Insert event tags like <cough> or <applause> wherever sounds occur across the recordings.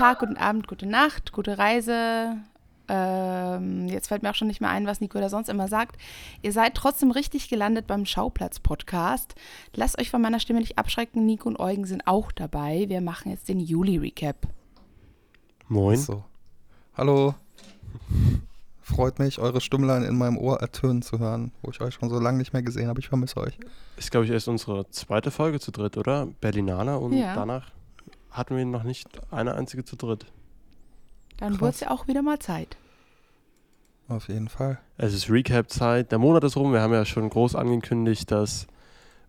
guten Tag, guten Abend, gute Nacht, gute Reise. Ähm, jetzt fällt mir auch schon nicht mehr ein, was Nico da sonst immer sagt. Ihr seid trotzdem richtig gelandet beim Schauplatz-Podcast. Lasst euch von meiner Stimme nicht abschrecken. Nico und Eugen sind auch dabei. Wir machen jetzt den Juli-Recap. Moin. So. Hallo. Freut mich, eure Stimmlein in meinem Ohr ertönen zu hören, wo ich euch schon so lange nicht mehr gesehen habe. Ich vermisse euch. Ist, glaube ich, erst unsere zweite Folge zu dritt, oder? Berlinaner und Ja. danach hatten wir noch nicht eine einzige zu dritt. Dann wurde es ja auch wieder mal Zeit. Auf jeden Fall. Es ist Recap-Zeit. Der Monat ist rum. Wir haben ja schon groß angekündigt, dass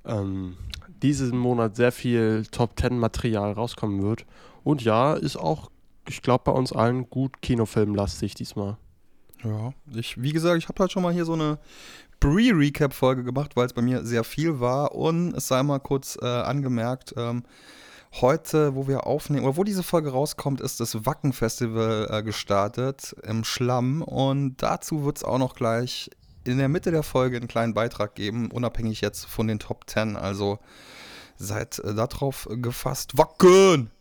ähm, diesen Monat sehr viel Top-10-Material rauskommen wird. Und ja, ist auch, ich glaube, bei uns allen gut Kinofilmlastig diesmal. Ja, ich, wie gesagt, ich habe halt schon mal hier so eine Pre-Recap-Folge gemacht, weil es bei mir sehr viel war. Und es sei mal kurz äh, angemerkt, ähm, heute, wo wir aufnehmen, oder wo diese Folge rauskommt, ist das Wacken-Festival äh, gestartet im Schlamm. Und dazu wird es auch noch gleich in der Mitte der Folge einen kleinen Beitrag geben, unabhängig jetzt von den Top 10. Also seid äh, darauf gefasst. Wacken!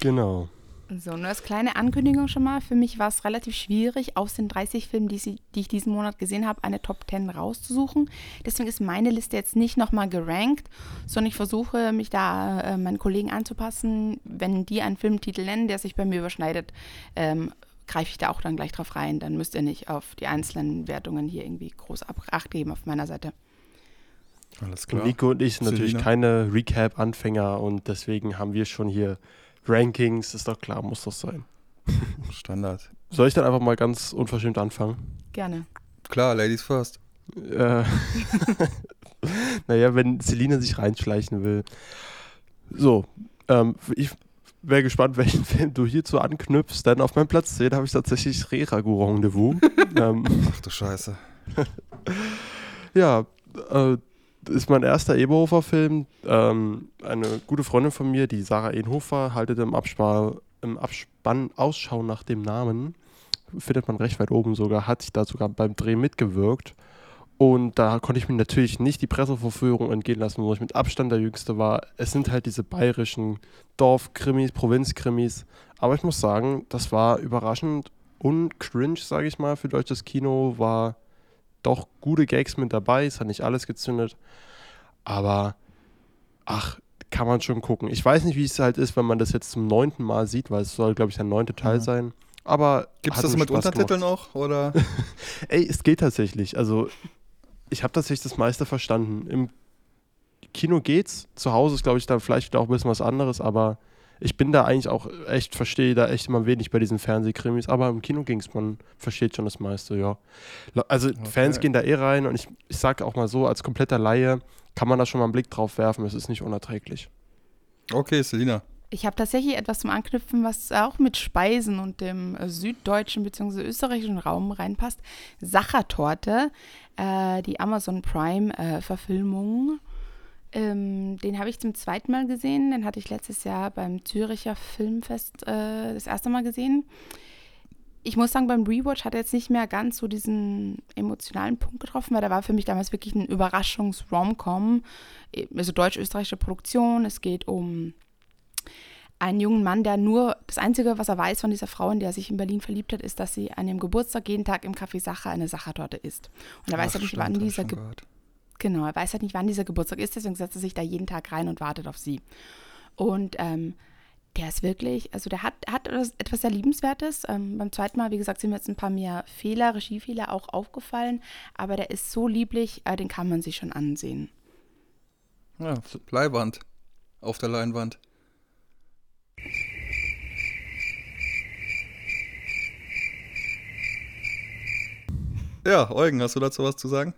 Genau. So, nur als kleine Ankündigung schon mal. Für mich war es relativ schwierig, aus den 30 Filmen, die, sie, die ich diesen Monat gesehen habe, eine Top 10 rauszusuchen. Deswegen ist meine Liste jetzt nicht nochmal gerankt, sondern ich versuche, mich da äh, meinen Kollegen anzupassen. Wenn die einen Filmtitel nennen, der sich bei mir überschneidet, ähm, greife ich da auch dann gleich drauf rein. Dann müsst ihr nicht auf die einzelnen Wertungen hier irgendwie groß Ab- Acht geben auf meiner Seite. Alles Und Nico und ich sind natürlich Selina? keine Recap-Anfänger und deswegen haben wir schon hier Rankings. Ist doch klar, muss das sein. <laughs> Standard. Soll ich dann einfach mal ganz unverschämt anfangen? Gerne. Klar, Ladies first. Äh, <laughs> naja, wenn Celine sich reinschleichen will. So, ähm, ich wäre gespannt, <laughs> welchen Film du hierzu anknüpfst, denn auf meinem Platz 10 habe ich tatsächlich Reragu Rendezvous. ähm, Ach du Scheiße. ja, äh, ist mein erster Eberhofer-Film. Ähm, eine gute Freundin von mir, die Sarah Ehnhofer, haltet im, Abspann, im Abspann Ausschau nach dem Namen. Findet man recht weit oben sogar, hat sich da sogar beim Dreh mitgewirkt. Und da konnte ich mir natürlich nicht die Presseverführung entgehen lassen, wo ich mit Abstand der Jüngste war. Es sind halt diese bayerischen Dorfkrimis, Provinzkrimis. Aber ich muss sagen, das war überraschend und cringe, sage ich mal, für deutsches Kino. War doch gute Gags mit dabei. Es hat nicht alles gezündet. Aber, ach, kann man schon gucken. Ich weiß nicht, wie es halt ist, wenn man das jetzt zum neunten Mal sieht, weil es soll, glaube ich, der neunte Teil Ja. sein. Aber Gibt es das mit Spaß Untertiteln gemacht. auch? Oder? <laughs> Ey, es geht tatsächlich. Also, ich habe tatsächlich das meiste verstanden. Im Kino geht's. Zu Hause ist, glaube ich, dann vielleicht wieder auch ein bisschen was anderes, aber ich bin da eigentlich auch echt, verstehe da echt immer wenig bei diesen Fernsehkrimis, aber im Kino ging's, man versteht schon das meiste, ja. Also Fans gehen da eh rein und ich, ich sage auch mal so, als kompletter Laie kann man da schon mal einen Blick drauf werfen, es ist nicht unerträglich. Okay, Selina. Ich habe tatsächlich etwas zum Anknüpfen, was auch mit Speisen und dem äh, süddeutschen bzw. österreichischen Raum reinpasst. Sachertorte, äh, die Amazon Prime-Verfilmung. Ähm, den habe ich zum zweiten Mal gesehen. Den hatte ich letztes Jahr beim Züricher Filmfest äh, das erste Mal gesehen. Ich muss sagen, beim Rewatch hat er jetzt nicht mehr ganz so diesen emotionalen Punkt getroffen, weil der war für mich damals wirklich ein Überraschungs-Rom-Com. Also deutsch-österreichische Produktion. Es geht um einen jungen Mann, der nur, das Einzige, was er weiß von dieser Frau, in der er sich in Berlin verliebt hat, ist, dass sie an ihrem Geburtstag jeden Tag im Café Sacher eine Sachertorte isst. Und er weiß stimmt, wann dieser schon Ge gehört. Genau, er weiß halt nicht, wann dieser Geburtstag ist, deswegen setzt er sich da jeden Tag rein und wartet auf sie. Und ähm, der ist wirklich, also der hat, hat etwas, sehr Liebenswertes. Ähm, beim zweiten Mal, wie gesagt, sind mir jetzt ein paar mehr Fehler, Regiefehler auch aufgefallen, aber der ist so lieblich, äh, den kann man sich schon ansehen. Ja, Leihwand. Auf der Leinwand. Ja, Eugen, hast du dazu was zu sagen?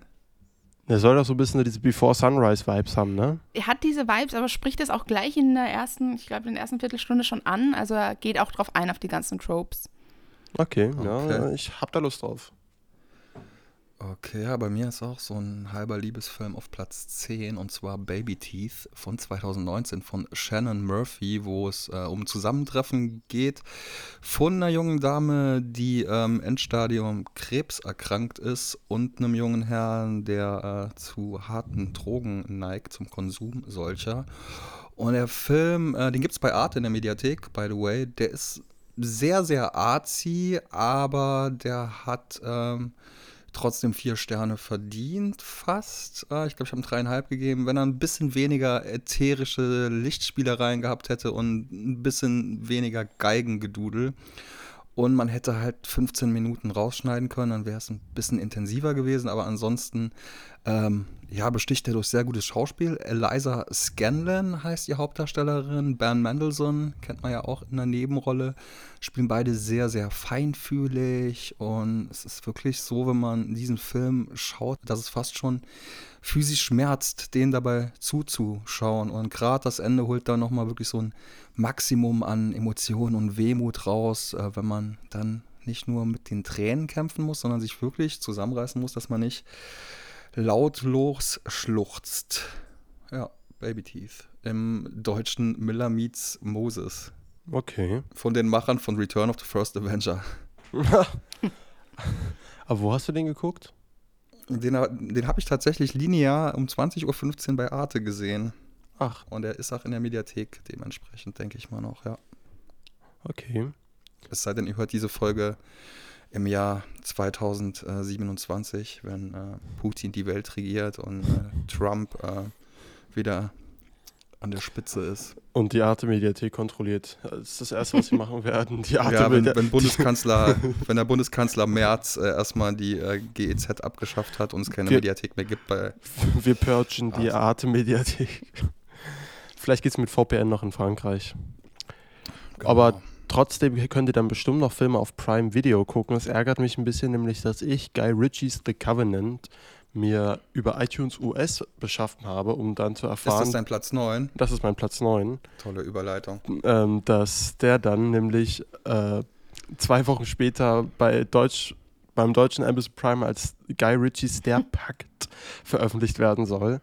Der soll doch so ein bisschen diese Before Sunrise-Vibes haben, ne? Er hat diese Vibes, aber spricht es auch gleich in der ersten, ich glaube, in der ersten Viertelstunde schon an. Also er geht auch drauf ein, auf die ganzen Tropes. Okay, ja, Okay. ich hab da Lust drauf. Okay, ja, bei mir ist auch so ein halber Liebesfilm auf Platz 10 und zwar Baby Teeth von 2019 von Shannon Murphy, wo es äh, um Zusammentreffen geht von einer jungen Dame, die ähm, Endstadium Krebs erkrankt ist und einem jungen Herrn, der äh, zu harten Drogen neigt, zum Konsum solcher. Und der Film, äh, den gibt es bei Arte in der Mediathek, by the way, der ist sehr, sehr artsy, aber der hat ähm, trotzdem vier Sterne verdient, fast. Äh, ich glaube, ich habe ihm dreieinhalb gegeben. Wenn er ein bisschen weniger ätherische Lichtspielereien gehabt hätte und ein bisschen weniger Geigengedudel und man hätte halt 15 Minuten rausschneiden können, dann wäre es ein bisschen intensiver gewesen. Aber ansonsten, ähm, ja, besticht er durch sehr gutes Schauspiel. Eliza Scanlon heißt die Hauptdarstellerin. Bernd Mendelssohn kennt man ja auch in der Nebenrolle. Spielen beide sehr, sehr feinfühlig. Und es ist wirklich so, wenn man diesen Film schaut, dass es fast schon physisch schmerzt, denen dabei zuzuschauen. Und gerade das Ende holt da nochmal wirklich so ein Maximum an Emotionen und Wehmut raus, äh, wenn man dann nicht nur mit den Tränen kämpfen muss, sondern sich wirklich zusammenreißen muss, dass man nicht lautlos schluchzt. Ja, Baby Teeth. Im deutschen Miller Meets Moses. Okay. Von den Machern von Return of the First Avenger. <laughs> Aber wo hast du den geguckt? Den, den habe ich tatsächlich linear um 20.15 Uhr bei Arte gesehen. Ach. Und er ist auch in der Mediathek dementsprechend, denke ich mal noch, ja. Okay. Es sei denn, ihr hört diese Folge im Jahr 2027, wenn äh, Putin die Welt regiert und äh, Trump äh, wieder an der Spitze ist. Und die Arte-Mediathek kontrolliert. Das ist das Erste, was sie machen werden. Die Arte ja, wenn, wenn, <laughs> Bundeskanzler, wenn der Bundeskanzler Merz äh, erstmal die äh, GEZ abgeschafft hat und es keine wir, Mediathek mehr gibt bei. <laughs> Wir purgen die Arte-Mediathek. Vielleicht geht es mit VPN noch in Frankreich. Genau. Aber trotzdem könnt ihr dann bestimmt noch Filme auf Prime Video gucken. Es ärgert mich ein bisschen, nämlich, dass ich Guy Ritchies The Covenant mir über iTunes US beschaffen habe, um dann zu erfahren. Ist das dein Platz 9? Das ist mein Platz 9. Tolle Überleitung. Ähm, dass der dann nämlich äh, zwei Wochen später bei Deutsch, beim deutschen Amazon Prime als Guy Ritchies Der Pakt veröffentlicht werden soll.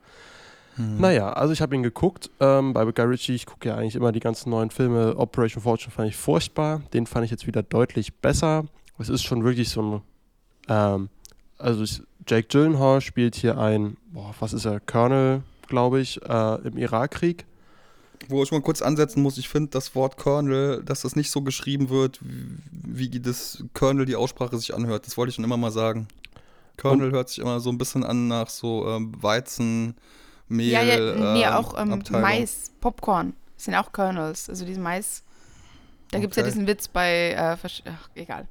Mhm. Naja, also ich habe ihn geguckt. Ähm, bei Guy Ritchie, ich gucke ja eigentlich immer die ganzen neuen Filme. Operation Fortune fand ich furchtbar. Den fand ich jetzt wieder deutlich besser. Es ist schon wirklich so ein. Ähm, also ich, Jake Gyllenhaal spielt hier ein, boah, was ist er, Colonel, glaube ich, äh, im Irakkrieg. Wo ich mal kurz ansetzen muss, ich finde das Wort Colonel, dass das nicht so geschrieben wird, wie, wie das Colonel die Aussprache sich anhört. Das wollte ich schon immer mal sagen. Colonel Und? hört sich immer so ein bisschen an nach so ähm, Weizen, Mehl. Ja, ja, nee, ähm, auch ähm, Mais, Popcorn sind auch Kernels. Also diesen Mais. Da okay. gibt es ja diesen Witz bei, äh, ach, egal.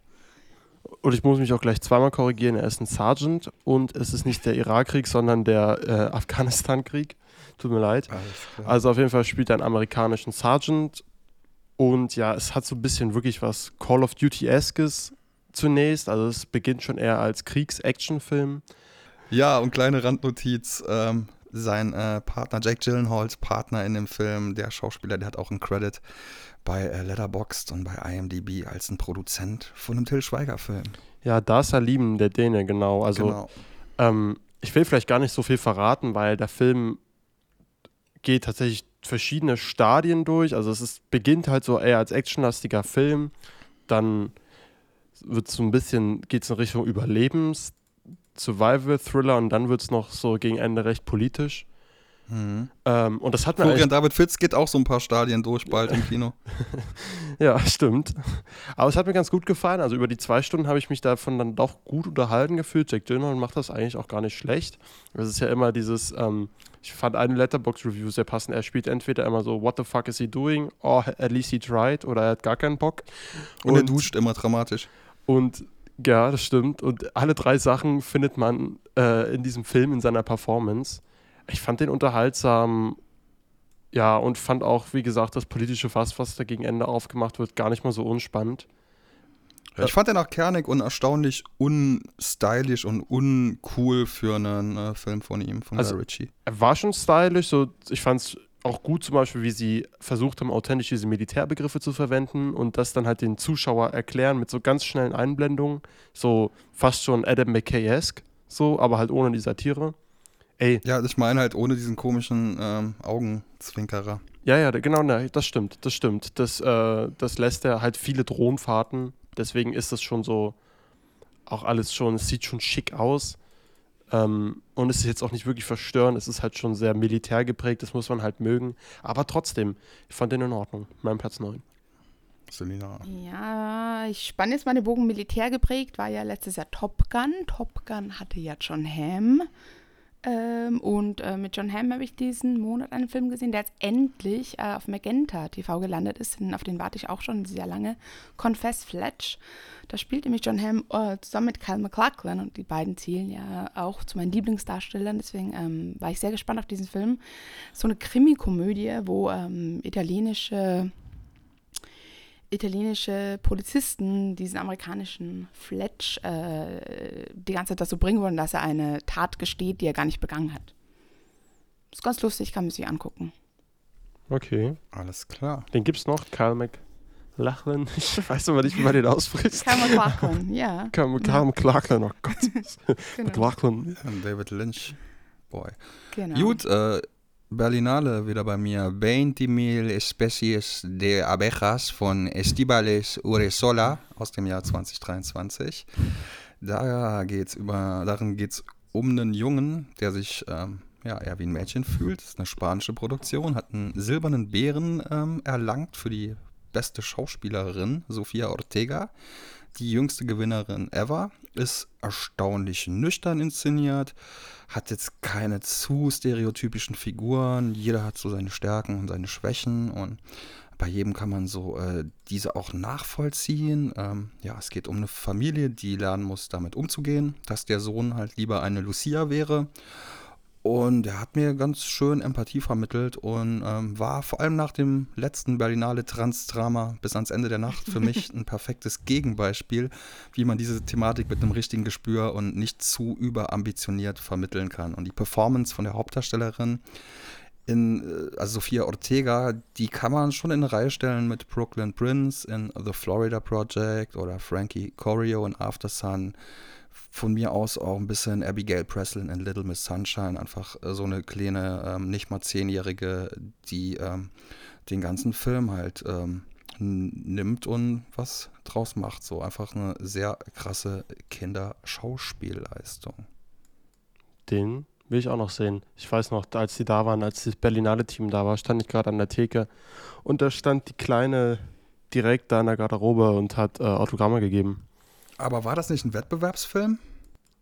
Und ich muss mich auch gleich zweimal korrigieren. Er ist ein Sergeant und es ist nicht der Irakkrieg, sondern der äh, Afghanistan-Krieg. Tut mir leid. Also auf jeden Fall spielt er einen amerikanischen Sergeant. Und ja, es hat so ein bisschen wirklich was Call of Duty-eskes zunächst. Also es beginnt schon eher als Kriegs-Action-Film. Ja, und kleine Randnotiz. Ähm, sein äh, Partner, Jake Gyllenhaals Partner in dem Film, der Schauspieler, der hat auch einen Credit bei äh, Letterboxd und bei IMDb als ein Produzent von einem Till Schweiger-Film. Ja, da ist er lieben, der Däne, genau. Also, genau. Ähm, ich will vielleicht gar nicht so viel verraten, weil der Film geht tatsächlich verschiedene Stadien durch. Also es ist, beginnt halt so eher als actionlastiger Film, dann wird so ein bisschen, geht es in Richtung Überlebens, Survival-Thriller und dann wird es noch so gegen Ende recht politisch. Mhm. Ähm, und das hat mir Florian David Fitz geht auch so ein paar Stadien durch bald im Kino. <laughs> ja, stimmt. Aber es hat mir ganz gut gefallen. Also über die zwei Stunden habe ich mich davon dann doch gut unterhalten gefühlt. Jack Gyllenhaal macht das eigentlich auch gar nicht schlecht. Es ist ja immer dieses, ähm, ich fand eine Letterbox-Review sehr passend. Er spielt entweder immer so, what the fuck is he doing? Or at least he tried. Oder er hat gar keinen Bock. Und, und er duscht immer dramatisch. Und ja, das stimmt. Und alle drei Sachen findet man äh, in diesem Film, in seiner Performance. Ich fand den unterhaltsam, ja, und fand auch, wie gesagt, das politische Fass, was da gegen Ende aufgemacht wird, gar nicht mal so unspannend. Ich fand den auch kernig und erstaunlich unstylisch und uncool für einen äh, Film von ihm, von also, Ritchie. Er war schon stylisch, so ich fand es auch gut zum Beispiel, wie sie versucht haben, authentisch diese Militärbegriffe zu verwenden und das dann halt den Zuschauer erklären mit so ganz schnellen Einblendungen, so fast schon Adam McKay-esque, so, aber halt ohne die Satire. Ey. Ja, ich meine halt ohne diesen komischen ähm, Augenzwinkerer. Ja, ja, genau, ne, das stimmt, das stimmt. Das, äh, das lässt er halt viele Drohnenfahrten, deswegen ist das schon so, auch alles schon, es sieht schon schick aus. Ähm, und es ist jetzt auch nicht wirklich verstörend, es ist halt schon sehr militär geprägt, das muss man halt mögen. Aber trotzdem, ich fand den in Ordnung. Mein Platz 9. Selina. Ja, ich spanne jetzt mal den Bogen Militär geprägt, war ja letztes Jahr Top Gun. Top Gun hatte ja John Hamm. Ähm, und äh, mit John Hamm habe ich diesen Monat einen Film gesehen, der jetzt endlich äh, auf Magenta TV gelandet ist. Auf den warte ich auch schon sehr lange. Confess Fletch. Da spielt nämlich John Hamm äh, zusammen mit Kyle MacLachlan und die beiden zählen ja auch zu meinen Lieblingsdarstellern. Deswegen ähm, war ich sehr gespannt auf diesen Film. So eine Krimi-Komödie, wo ähm, italienische italienische Polizisten diesen amerikanischen Fletch äh, die ganze Zeit dazu bringen wollen, dass er eine Tat gesteht, die er gar nicht begangen hat. Ist ganz lustig, kann man sich angucken. Okay. Alles klar. Den gibt's noch, Kyle McLachlan. <laughs> Ich weiß aber nicht, wie man den ausspricht. Kyle MacLachlan, ja. Kyle, Kyle McLachlan, oh Gott. <laughs> Genau. McLachlan. David Lynch. Boy. genau. Gut, äh, Berlinale wieder bei mir. 20.000 Especies de Abejas von Estibales Uresola aus dem Jahr 2023. Da geht's über, darin geht es um einen Jungen, der sich ähm, ja, eher wie ein Mädchen fühlt. Das ist eine spanische Produktion, hat einen silbernen Bären ähm, erlangt für die beste Schauspielerin, Sofia Ortega. Die jüngste Gewinnerin ever, ist erstaunlich nüchtern inszeniert, hat jetzt keine zu stereotypischen Figuren. Jeder hat so seine Stärken und seine Schwächen und bei jedem kann man so äh, diese auch nachvollziehen. Ähm, ja, es geht um eine Familie, die lernen muss, damit umzugehen, dass der Sohn halt lieber eine Lucia wäre. Und er hat mir ganz schön Empathie vermittelt und ähm, war vor allem nach dem letzten Berlinale Trans-Drama bis ans Ende der Nacht für mich <laughs> ein perfektes Gegenbeispiel, wie man diese Thematik mit einem richtigen Gespür und nicht zu überambitioniert vermitteln kann. Und die Performance von der Hauptdarstellerin in, äh, also Sophia Ortega, die kann man schon in eine Reihe stellen mit Brooklyn Prince in The Florida Project oder Frankie Corio in After Sun von mir aus auch ein bisschen Abigail Breslin in Little Miss Sunshine, einfach äh, so eine kleine, ähm, nicht mal zehnjährige, die ähm, den ganzen Film halt ähm, nimmt und was draus macht. So einfach eine sehr krasse Kinderschauspielleistung. Den will ich auch noch sehen. Ich weiß noch, als die da waren, als das Berlinale-Team da war, stand ich gerade an der Theke und da stand die Kleine direkt da in der Garderobe und hat äh, Autogramme gegeben. Aber war das nicht ein Wettbewerbsfilm?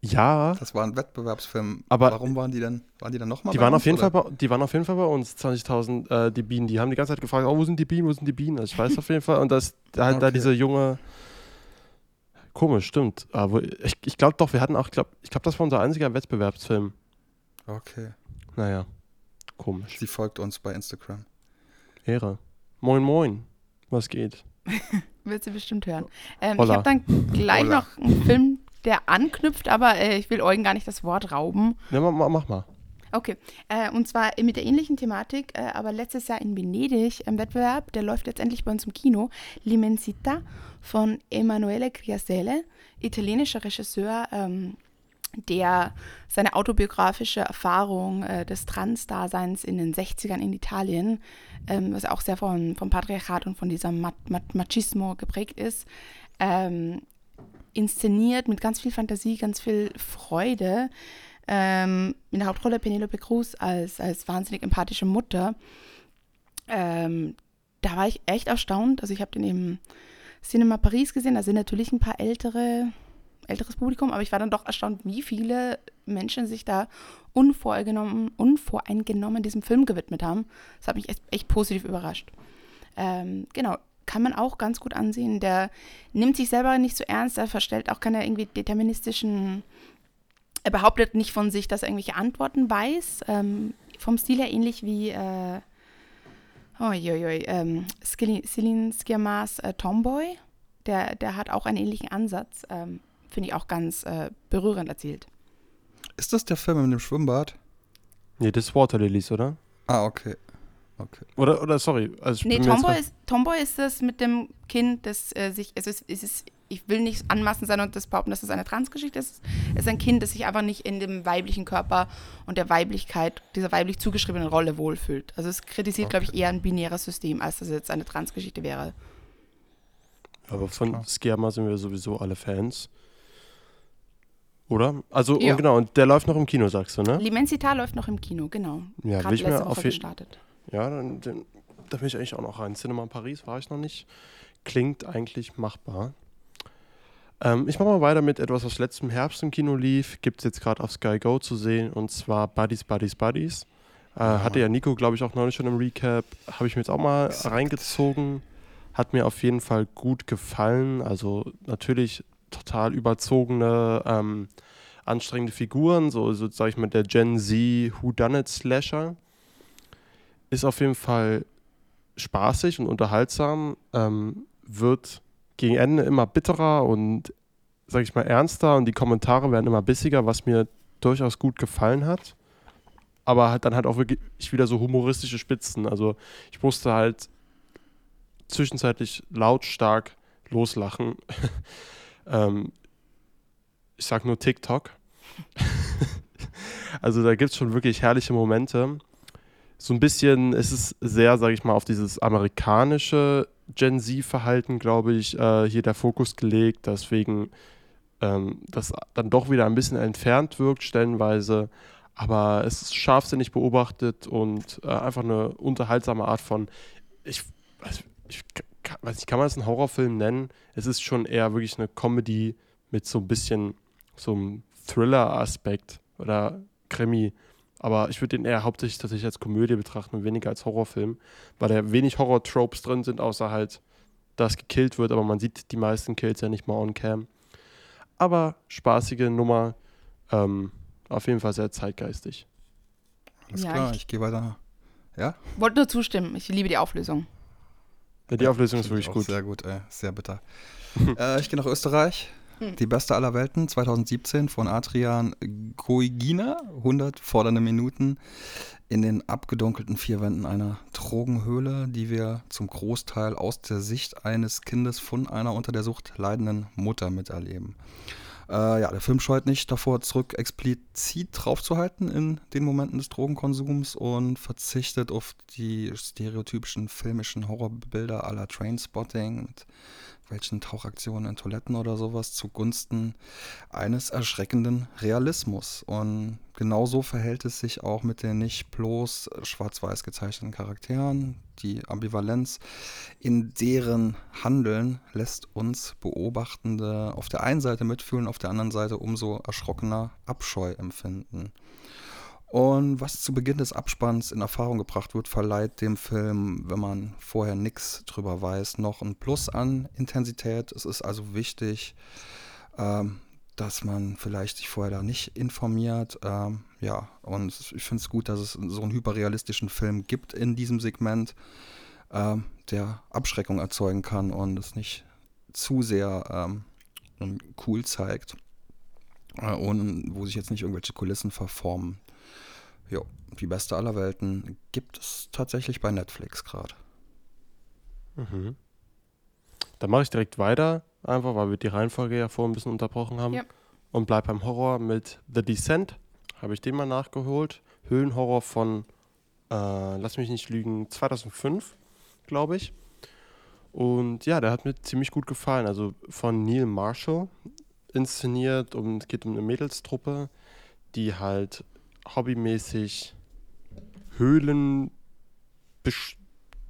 Ja, Das war ein Wettbewerbsfilm. Aber- warum waren die denn? Waren die dann nochmal die waren, auf jeden Fall bei, die waren auf jeden Fall bei uns, 20.000, äh, die Bienen. Die haben die ganze Zeit gefragt, oh, wo sind die Bienen, wo sind die Bienen? Also ich weiß <laughs> auf jeden Fall. Und das, da halt da Okay. diese junge, komisch, stimmt. Aber ich, ich glaube doch, wir hatten auch, glaub, ich glaube, das war unser einziger Wettbewerbsfilm. Okay. Naja, komisch. Sie folgt uns bei Instagram. Ehre. Moin, moin. Was geht? <laughs> Wird sie bestimmt hören. Ähm, ich habe dann gleich Holla. noch einen Film, der anknüpft, aber äh, ich will Eugen gar nicht das Wort rauben. Ja, mach, mach- mach mal. Okay, äh, und zwar mit der ähnlichen Thematik, äh, aber letztes Jahr in Venedig im Wettbewerb, der läuft jetzt endlich bei uns im Kino, L'Immensità von Emanuele Criasele, italienischer Regisseur, ähm, der seine autobiografische Erfahrung äh, des Trans-Daseins in den 60ern in Italien, ähm, was auch sehr von, vom Patriarchat und von diesem Ma Ma Machismo geprägt ist, ähm, inszeniert mit ganz viel Fantasie, ganz viel Freude. Ähm, in der Hauptrolle Penelope Cruz als, als wahnsinnig empathische Mutter. Ähm, da war ich echt erstaunt. Also ich habe den im Cinema Paris gesehen. Da sind natürlich ein paar ältere, älteres Publikum, aber ich war dann doch erstaunt, wie viele Menschen sich da unvoreingenommen, unvoreingenommen diesem Film gewidmet haben. Das hat mich echt, echt positiv überrascht. Ähm, genau, kann man auch ganz gut ansehen. Der nimmt sich selber nicht so ernst, er verstellt auch keine irgendwie deterministischen, er behauptet nicht von sich, dass er irgendwelche Antworten weiß. Ähm, vom Stil her ähnlich wie äh, oh, joi, ähm, Celine Sciammas äh, Tomboy. Der, der hat auch einen ähnlichen Ansatz. Ähm, Finde ich auch ganz äh, berührend erzählt. Ist das der Film mit dem Schwimmbad? Nee, das ist Water Lilies, oder? Ah, okay. Okay. Oder, oder sorry. Also ich Nee, Tomboy ist, Tomboy ist das mit dem Kind, das äh, sich, also es, es ist, ich will nicht anmaßend sein und das behaupten, dass es eine Transgeschichte ist. Es ist ein Kind, das sich einfach nicht in dem weiblichen Körper und der Weiblichkeit, dieser weiblich zugeschriebenen Rolle wohlfühlt. Also es kritisiert, glaube ich, eher ein binäres System, als dass es jetzt eine Transgeschichte wäre. Aber von. Sciamma sind wir sowieso alle Fans. Oder? Also, Ja. und genau, und der läuft noch im Kino, sagst du, ne? L'Immensità läuft noch im Kino, genau. Ja, Gerade will ich mir auf jeden gestartet. Ja, dann, dann, da will ich eigentlich auch noch rein. Cinema Paris war ich noch nicht. Klingt eigentlich machbar. Ähm, ich mache mal weiter mit etwas, was letztem Herbst im Kino lief. Gibt es jetzt gerade auf Sky Go zu sehen und zwar Buddies, Buddies, Buddies. Äh, hatte ja Nico, glaube ich, auch neulich schon im Recap. Habe ich mir jetzt auch mal Exakt. reingezogen. Hat mir auf jeden Fall gut gefallen. Also natürlich total überzogene, ähm, anstrengende Figuren. So, so sage ich mal, der Gen Z Whodunit Slasher. Ist auf jeden Fall spaßig und unterhaltsam. Ähm, wird gegen Ende immer bitterer und, sag ich mal, ernster und die Kommentare werden immer bissiger, was mir durchaus gut gefallen hat. Aber halt dann halt auch wirklich wieder so humoristische Spitzen. Also ich musste halt zwischenzeitlich lautstark loslachen. <laughs> ähm, ich sag nur TikTok. <laughs> also da gibt es schon wirklich herrliche Momente. So ein bisschen ist es sehr, sage ich mal, auf dieses amerikanische Gen Z-Verhalten, glaube ich, äh, hier der Fokus gelegt. Deswegen ähm, das dann doch wieder ein bisschen entfernt wirkt, stellenweise. Aber es ist scharfsinnig beobachtet und äh, einfach eine unterhaltsame Art von. Ich, also ich ka- weiß nicht, kann man das einen Horrorfilm nennen? Es ist schon eher wirklich eine Comedy mit so ein bisschen so einem Thriller-Aspekt oder Krimi. Aber ich würde den eher hauptsächlich tatsächlich als Komödie betrachten und weniger als Horrorfilm, weil da wenig Horror-Tropes drin sind, außer halt, dass gekillt wird, aber man sieht die meisten Kills ja nicht mal on cam. Aber spaßige Nummer, ähm, auf jeden Fall sehr zeitgeistig. Alles Ja, klar, ich- ich, gehe weiter. Ja? Wollte nur zustimmen. Ich liebe die Auflösung. Ja, die Auflösung ist wirklich gut. Sehr gut, ey. Sehr bitter. <laughs> äh, ich gehe nach Österreich. Hm. Die beste aller Welten, 2017 von Adrian Goigina. 100 fordernde Minuten in den abgedunkelten vier Wänden einer Drogenhöhle, die wir zum Großteil aus der Sicht eines Kindes von einer unter der Sucht leidenden Mutter miterleben. Äh, ja, der Film scheut nicht davor zurück, explizit draufzuhalten in den Momenten des Drogenkonsums und verzichtet auf die stereotypischen filmischen Horrorbilder aller Trainspotting mit welchen Tauchaktionen in Toiletten oder sowas zugunsten eines erschreckenden Realismus. Und genauso verhält es sich auch mit den nicht bloß schwarz-weiß gezeichneten Charakteren. Die Ambivalenz in deren Handeln lässt uns Beobachtende auf der einen Seite mitfühlen, auf der anderen Seite umso erschrockener Abscheu empfinden. Und was zu Beginn des Abspanns in Erfahrung gebracht wird, verleiht dem Film, wenn man vorher nichts drüber weiß, noch ein Plus an Intensität. Es ist also wichtig, ähm, dass man vielleicht sich vorher da nicht informiert. Ähm, ja, und ich finde es gut, dass es so einen hyperrealistischen Film gibt in diesem Segment, ähm, der Abschreckung erzeugen kann und es nicht zu sehr ähm, cool zeigt. Äh, und wo sich jetzt nicht irgendwelche Kulissen verformen. Jo, die beste aller Welten gibt es tatsächlich bei Netflix gerade. Mhm. Dann mache ich direkt weiter, einfach weil wir die Reihenfolge ja vorhin ein bisschen unterbrochen haben. Ja. Und bleib beim Horror mit The Descent. Habe ich den mal nachgeholt. Höhlenhorror von, äh, lass mich nicht lügen, 2005, glaube ich. Und ja, der hat mir ziemlich gut gefallen. Also von Neil Marshall inszeniert und es geht um eine Mädelstruppe, die halt hobbymäßig Höhlen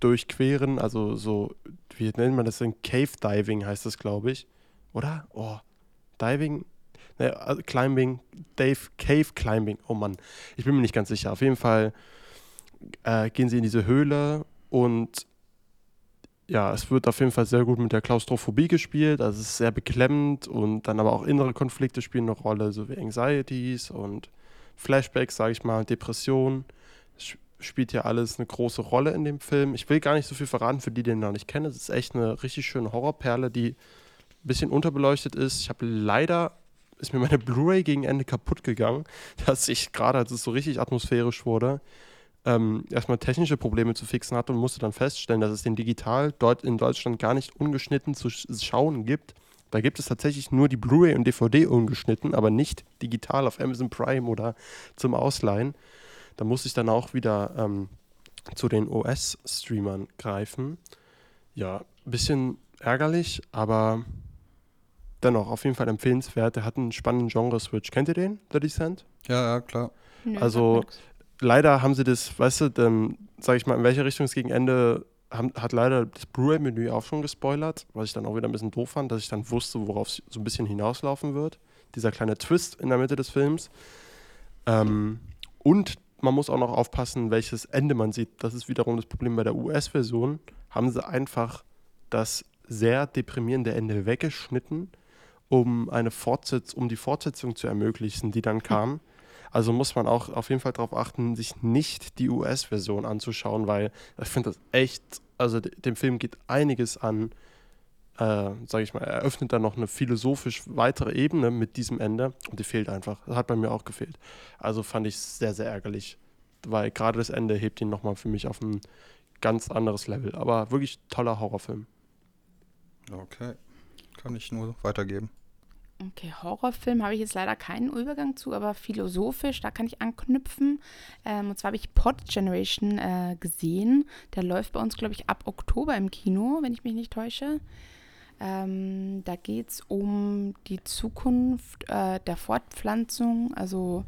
durchqueren, also so, wie nennt man das denn? Cave Diving heißt das, glaube ich. Oder? Oh, Diving? Ne, also Climbing, Dave, Cave Climbing. Oh Mann, ich bin mir nicht ganz sicher. Auf jeden Fall äh, gehen sie in diese Höhle und ja, es wird auf jeden Fall sehr gut mit der Klaustrophobie gespielt. Also es ist sehr beklemmend und dann aber auch innere Konflikte spielen eine Rolle, so wie Anxieties und Flashbacks, sage ich mal, Depressionen. Es sp- spielt ja alles eine große Rolle in dem Film. Ich will gar nicht so viel verraten für die, die den noch nicht kennen. Es ist echt eine richtig schöne Horrorperle, die ein bisschen unterbeleuchtet ist. Ich habe leider, ist mir meine Blu-ray gegen Ende kaputt gegangen, <laughs> dass ich gerade, als es so richtig atmosphärisch wurde, ähm, erstmal technische Probleme zu fixen hatte und musste dann feststellen, dass es den digital dort in Deutschland gar nicht ungeschnitten zu sch schauen gibt. Da gibt es tatsächlich nur die Blu-ray und DVD ungeschnitten, aber nicht digital auf Amazon Prime oder zum Ausleihen. Da musste ich dann auch wieder ähm, zu den OS-Streamern greifen. Ja, ein bisschen ärgerlich, aber dennoch auf jeden Fall empfehlenswert. Der hat einen spannenden Genre-Switch. Kennt ihr den, The Descent? Ja, ja, klar. Nö, Also-. Leider haben sie das, weißt du, dann, sag ich mal, in welche Richtung es gegen Ende hat leider das Blu-ray-Menü auch schon gespoilert, was ich dann auch wieder ein bisschen doof fand, dass ich dann wusste, worauf es so ein bisschen hinauslaufen wird. Dieser kleine Twist in der Mitte des Films. Ähm, und man muss auch noch aufpassen, welches Ende man sieht. Das ist wiederum das Problem bei der US-Version. Haben sie einfach das sehr deprimierende Ende weggeschnitten, um, eine Fortsetz um die Fortsetzung zu ermöglichen, die dann kam. Also muss man auch auf jeden Fall darauf achten, sich nicht die US-Version anzuschauen, weil ich finde das echt, also de- dem Film geht einiges an, äh, sage ich mal, er öffnet dann noch eine philosophisch weitere Ebene mit diesem Ende und die fehlt einfach. Das hat bei mir auch gefehlt. Also fand ich sehr, sehr ärgerlich, weil gerade das Ende hebt ihn nochmal für mich auf ein ganz anderes Level. Aber wirklich toller Horrorfilm. Okay. Kann ich nur weitergeben. Okay, Horrorfilm habe ich jetzt leider keinen Übergang zu, aber philosophisch, da kann ich anknüpfen. Ähm, und zwar habe ich Pod Generation äh, gesehen. Der läuft bei uns, glaube ich, ab Oktober im Kino, wenn ich mich nicht täusche. Ähm, da geht es um die Zukunft äh, der Fortpflanzung. Also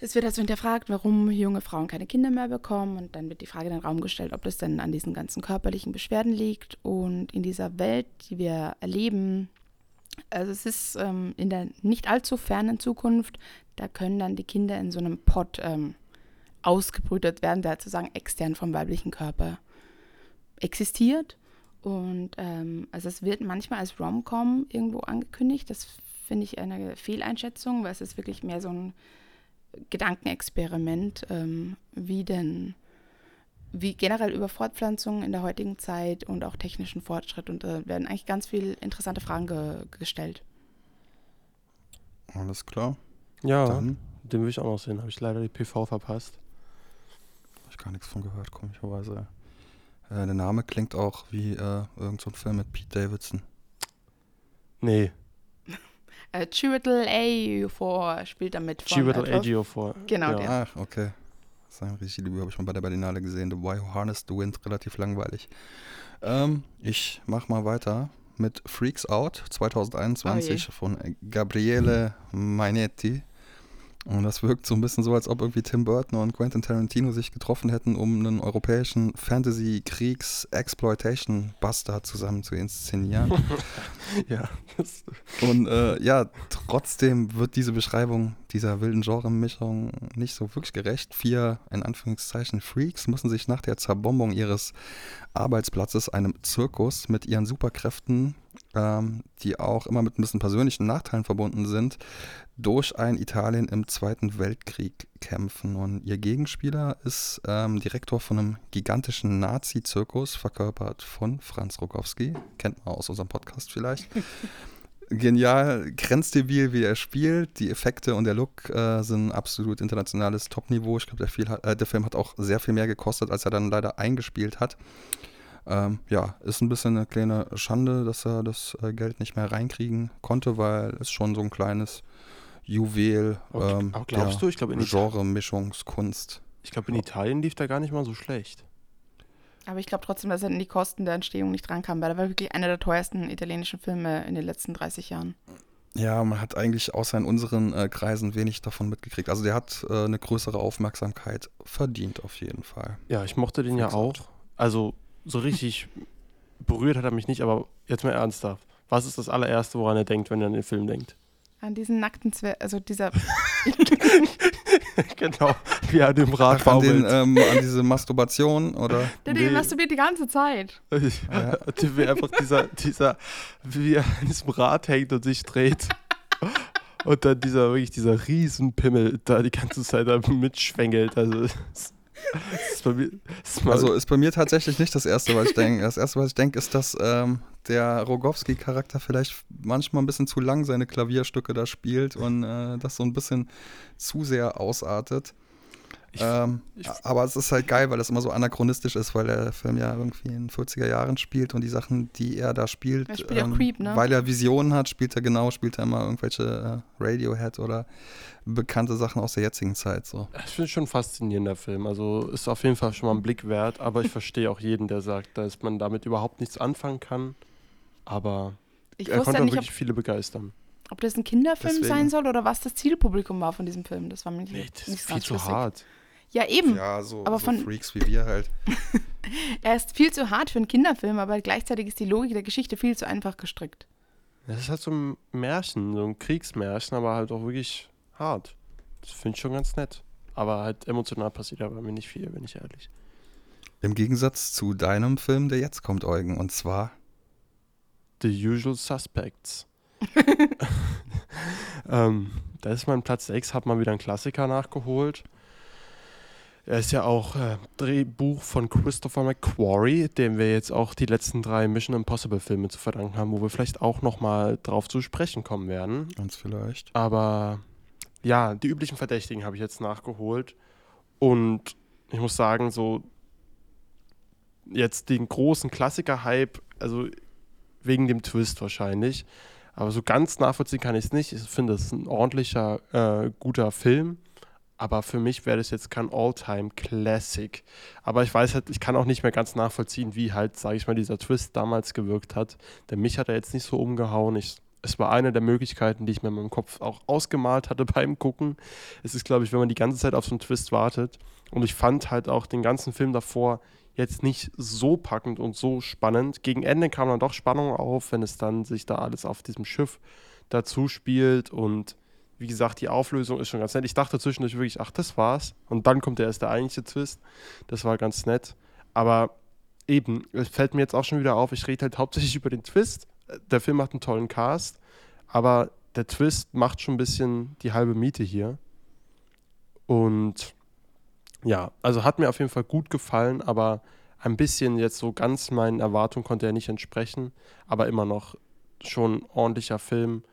es wird also hinterfragt, warum junge Frauen keine Kinder mehr bekommen. Und dann wird die Frage in den Raum gestellt, ob das denn an diesen ganzen körperlichen Beschwerden liegt. Und in dieser Welt, die wir erleben, also es ist ähm, in der nicht allzu fernen Zukunft, da können dann die Kinder in so einem Pot ähm, ausgebrütet werden, der sozusagen extern vom weiblichen Körper existiert. Und ähm, also es wird manchmal als Rom-Com irgendwo angekündigt. Das finde ich eine Fehleinschätzung, weil es ist wirklich mehr so ein Gedankenexperiment, ähm, wie denn wie generell über Fortpflanzung in der heutigen Zeit und auch technischen Fortschritt. Und da werden eigentlich ganz viele interessante Fragen ge gestellt. Alles klar. Ja, Dann den will ich auch noch sehen. Habe ich leider die PV verpasst. habe ich gar nichts von gehört, komischerweise. Äh, der Name klingt auch wie äh, irgend so ein Film mit Pete Davidson. Nee, <laughs> Äh, Chiwetel A4 spielt damit Chiwetel äh, 12 Ejiofor. Genau, ja. der. Ach, okay. Sein Regiedebüt habe ich mal bei der Berlinale gesehen. The Why Harness the Wind, relativ langweilig. Ähm, ich mach mal weiter mit Freaks Out 2021 Oh von Gabriele Mainetti. Und das wirkt so ein bisschen so, als ob irgendwie Tim Burton und Quentin Tarantino sich getroffen hätten, um einen europäischen Fantasy-Kriegs-Exploitation-Buster zusammen zu inszenieren. <laughs> ja. Und äh, ja, trotzdem wird diese Beschreibung dieser wilden Genre-Mischung nicht so wirklich gerecht. Vier, in Anführungszeichen, Freaks müssen sich nach der Zerbombung ihres Arbeitsplatzes, einem Zirkus, mit ihren Superkräften, ähm, die auch immer mit ein bisschen persönlichen Nachteilen verbunden sind, durch ein Italien im Zweiten Weltkrieg kämpfen. Und ihr Gegenspieler ist ähm, Direktor von einem gigantischen Nazi-Zirkus, verkörpert von Franz Rogowski. Kennt man aus unserem Podcast vielleicht <laughs> genial, grenzdebil, wie er spielt. Die Effekte und der Look äh, sind absolut internationales Topniveau. Ich glaube, der, äh, der Film hat auch sehr viel mehr gekostet, als er dann leider eingespielt hat. Ähm, ja, ist ein bisschen eine kleine Schande, dass er das äh, Geld nicht mehr reinkriegen konnte, weil es schon so ein kleines Juwel Okay, ähm, glaubst der du? Ich glaube, in, Genre-Mischungskunst. ich glaub, in Italien lief der gar nicht mal so schlecht. Aber ich glaube trotzdem, dass er an die Kosten der Entstehung nicht rankam, weil er war wirklich einer der teuersten italienischen Filme in den letzten 30 Jahren. Ja, man hat eigentlich außer in unseren äh, Kreisen wenig davon mitgekriegt. Also der hat äh, eine größere Aufmerksamkeit verdient auf jeden Fall. Ja, ich mochte den ja auch. Also so richtig berührt hat er mich nicht, aber jetzt mal ernsthaft. Was ist das allererste, woran er denkt, wenn er an den Film denkt? An diesen nackten Zwer also dieser <laughs> genau, wie er dem Rad Ach, an, den, ähm, an diese Masturbation oder? <laughs> Der Nee. nee. masturbiert die ganze Zeit. <laughs> Ja. wie einfach dieser, dieser, wie er an diesem Rad hängt und sich dreht. Und dann dieser, wirklich dieser Riesenpimmel da die ganze Zeit da mitschwängelt. Also, ist mir, ist Also ist bei mir tatsächlich nicht das Erste, was ich denke. Das Erste, was ich denke, ist, dass ähm, der Rogowski-Charakter vielleicht manchmal ein bisschen zu lang seine Klavierstücke da spielt und äh, das so ein bisschen zu sehr ausartet. Ich- ähm, ich- aber es ist halt geil, weil das immer so anachronistisch ist, weil der Film ja irgendwie in den 40er Jahren spielt und die Sachen, die er da spielt, ähm, Er spielt auch Creep, ne? weil er Visionen hat, spielt er genau, spielt er immer irgendwelche äh, Radiohead oder bekannte Sachen aus der jetzigen Zeit. So. Ich finde es schon ein faszinierender Film. Also ist auf jeden Fall schon mal ein Blick wert, aber ich verstehe auch jeden, der sagt, dass man damit überhaupt nichts anfangen kann. Aber Ich er konnte ja auch nicht, ob, wirklich viele begeistern. ob das ein Kinderfilm Deswegen. sein soll oder was das Zielpublikum war von diesem Film. Das war mir nicht, Nee, das nicht ist ganz viel zu schlüssig. hart. Ja, eben. Ja, so, Aber so von- Freaks wie wir halt. <laughs> Er ist viel zu hart für einen Kinderfilm, aber gleichzeitig ist die Logik der Geschichte viel zu einfach gestrickt. Das ist halt so ein Märchen, so ein Kriegsmärchen, aber halt auch wirklich hart. Das finde ich schon ganz nett. Aber halt emotional passiert da bei mir nicht viel, bin ich ehrlich. Im Gegensatz zu deinem Film, der jetzt kommt, Eugen. Und zwar The Usual Suspects. <laughs> <laughs> ähm, da ist mein Platz 6, hat mal wieder einen Klassiker nachgeholt. Er ist ja auch äh, Drehbuch von Christopher McQuarrie, dem wir jetzt auch die letzten drei Mission Impossible Filme zu verdanken haben, wo wir vielleicht auch nochmal drauf zu sprechen kommen werden. uns vielleicht. Aber ja, die üblichen Verdächtigen habe ich jetzt nachgeholt. Und ich muss sagen, so jetzt den großen Klassiker-Hype, also wegen dem Twist wahrscheinlich. Aber so ganz nachvollziehen kann ich es nicht. Ich finde, es ist ein ordentlicher, äh, guter Film. Aber für mich wäre das jetzt kein All-Time-Classic. Aber ich weiß halt, ich kann auch nicht mehr ganz nachvollziehen, wie halt, sage ich mal, dieser Twist damals gewirkt hat. Denn mich hat er jetzt nicht so umgehauen. Ich, es war eine der Möglichkeiten, die ich mir in meinem Kopf auch ausgemalt hatte <laughs> beim Gucken. Es ist, glaube ich, wenn man die ganze Zeit auf so einen Twist wartet. Und ich fand halt auch den ganzen Film davor jetzt nicht so packend und so spannend. Gegen Ende kam dann doch Spannung auf, wenn es dann sich da alles auf diesem Schiff dazu spielt und wie gesagt, die Auflösung ist schon ganz nett. Ich dachte zwischendurch wirklich, ach, das war's. Und dann kommt der eigentliche Twist. Das war ganz nett. Aber eben, es fällt mir jetzt auch schon wieder auf, ich rede halt hauptsächlich <laughs> über den Twist. Der Film hat einen tollen Cast, aber der Twist macht schon ein bisschen die halbe Miete hier. Und ja, also hat mir auf jeden Fall gut gefallen, aber ein bisschen jetzt so ganz meinen Erwartungen konnte er nicht entsprechen, aber immer noch schon ordentlicher Film.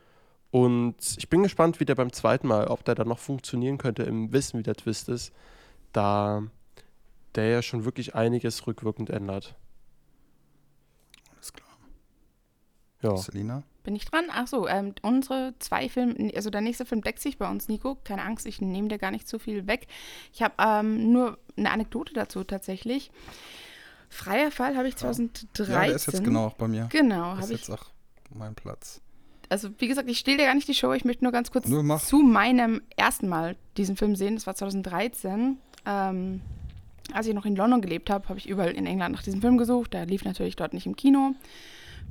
Und ich bin gespannt, wie der beim zweiten Mal, ob der dann noch funktionieren könnte im Wissen, wie der Twist ist, da der ja schon wirklich einiges rückwirkend ändert. Alles klar. Ja. Selina? Bin ich dran? Ach so, ähm, unsere zwei Filme, also der nächste Film deckt sich bei uns, Nico. Keine Angst, ich nehme dir gar nicht zu viel weg. Ich habe ähm, nur eine Anekdote dazu tatsächlich. Freier Fall habe ich 2013. Ja, der ist jetzt genau auch bei mir. Genau, Das ist habe ich. jetzt auch mein Platz. Also wie gesagt, ich stehle dir gar nicht die Show. Ich möchte nur ganz kurz mach. zu meinem ersten Mal diesen Film sehen. Das war 2013. Ähm, als ich noch in London gelebt habe, habe ich überall in England nach diesem Film gesucht. Der lief natürlich dort nicht im Kino.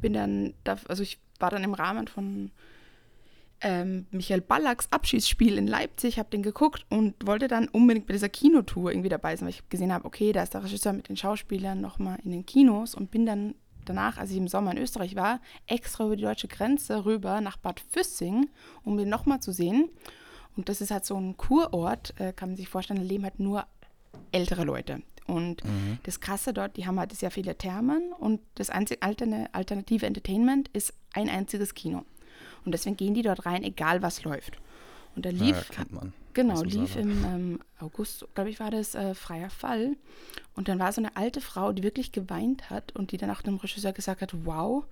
Bin dann, da, also ich war dann im Rahmen von ähm, Michael Ballacks Abschiedsspiel in Leipzig, habe den geguckt und wollte dann unbedingt bei dieser Kinotour irgendwie dabei sein, weil ich gesehen habe, okay, da ist der Regisseur mit den Schauspielern nochmal in den Kinos und bin dann danach, als ich im Sommer in Österreich war, extra über die deutsche Grenze rüber nach Bad Füssing, um den nochmal zu sehen. Und das ist halt so ein Kurort, äh, kann man sich vorstellen, da leben halt nur ältere Leute. Und das Krasse dort, die haben halt sehr viele Thermen und das einzige alterne, alternative Entertainment ist ein einziges Kino. Und deswegen gehen die dort rein, egal was läuft. Und da Naja, lief, man. genau, lief im ähm, August, glaube ich, war das äh, freier Fall. Und dann war so eine alte Frau, die wirklich geweint hat und die dann auch dem Regisseur gesagt hat, wow,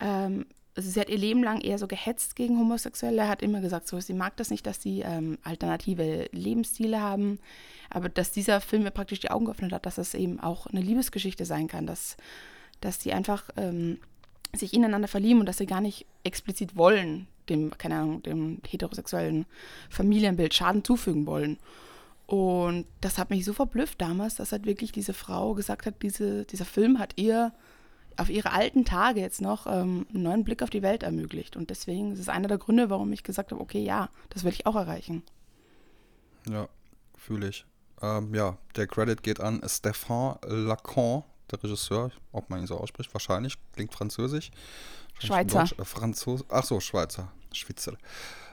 ähm, also sie hat ihr Leben lang eher so gehetzt gegen Homosexuelle. Er hat immer gesagt, so, sie mag das nicht, dass sie ähm, alternative Lebensstile haben, aber dass dieser Film mir praktisch die Augen geöffnet hat, dass das eben auch eine Liebesgeschichte sein kann, dass, dass die einfach ähm, sich ineinander verlieben und dass sie gar nicht explizit wollen, dem, keine Ahnung, dem heterosexuellen Familienbild Schaden zufügen wollen. Und das hat mich so verblüfft damals, dass halt wirklich diese Frau gesagt hat, diese, dieser Film hat ihr auf ihre alten Tage jetzt noch ähm, einen neuen Blick auf die Welt ermöglicht. Und deswegen ist es einer der Gründe, warum ich gesagt habe, okay, ja, das will ich auch erreichen. Ja, fühle ich. Ähm, ja, der Credit geht an Stéphane Lacan, der Regisseur, ob man ihn so ausspricht, wahrscheinlich, klingt französisch. Schweizer. Deutsch, äh, Franzose, ach so, Schweizer, Schwitzel.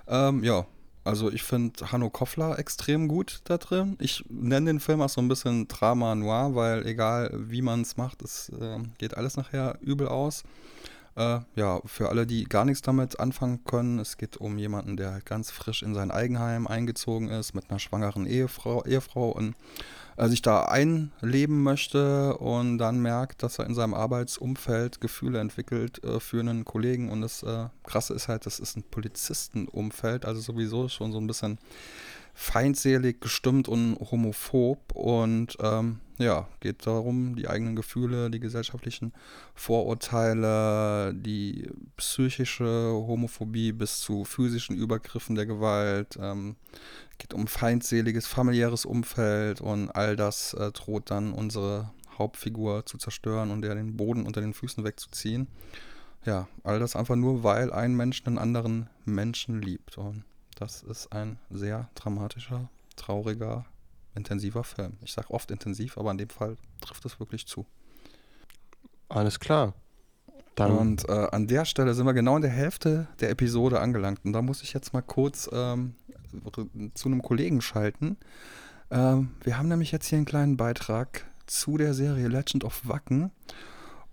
Ähm, ja, also ich finde Hanno Koffler extrem gut da drin. Ich nenne den Film auch so ein bisschen Drama Noir, weil egal wie man es macht, es äh, geht alles nachher übel aus. Äh, ja, für alle, die gar nichts damit anfangen können, es geht um jemanden, der halt ganz frisch in sein Eigenheim eingezogen ist, mit einer schwangeren Ehefrau, Ehefrau und sich da einleben möchte und dann merkt, dass er in seinem Arbeitsumfeld Gefühle entwickelt äh, für einen Kollegen. Und das äh, Krasse ist halt, das ist ein Polizistenumfeld, also sowieso schon so ein bisschen feindselig gestimmt und homophob und ähm, ja, geht darum, die eigenen Gefühle, die gesellschaftlichen Vorurteile, die psychische Homophobie bis zu physischen Übergriffen der Gewalt, ähm, geht um feindseliges familiäres Umfeld und all das äh, droht dann unsere Hauptfigur zu zerstören und der den Boden unter den Füßen wegzuziehen. Ja, all das einfach nur, weil ein Mensch einen anderen Menschen liebt. Und das ist ein sehr dramatischer, trauriger, intensiver Film. Ich sage oft intensiv, aber in dem Fall trifft es wirklich zu. Alles klar. Dann und äh, an der Stelle sind wir genau in der Hälfte der Episode angelangt. Und da muss ich jetzt mal kurz ähm, zu einem Kollegen schalten. Ähm, wir haben nämlich jetzt hier einen kleinen Beitrag zu der Serie Legend of Wacken.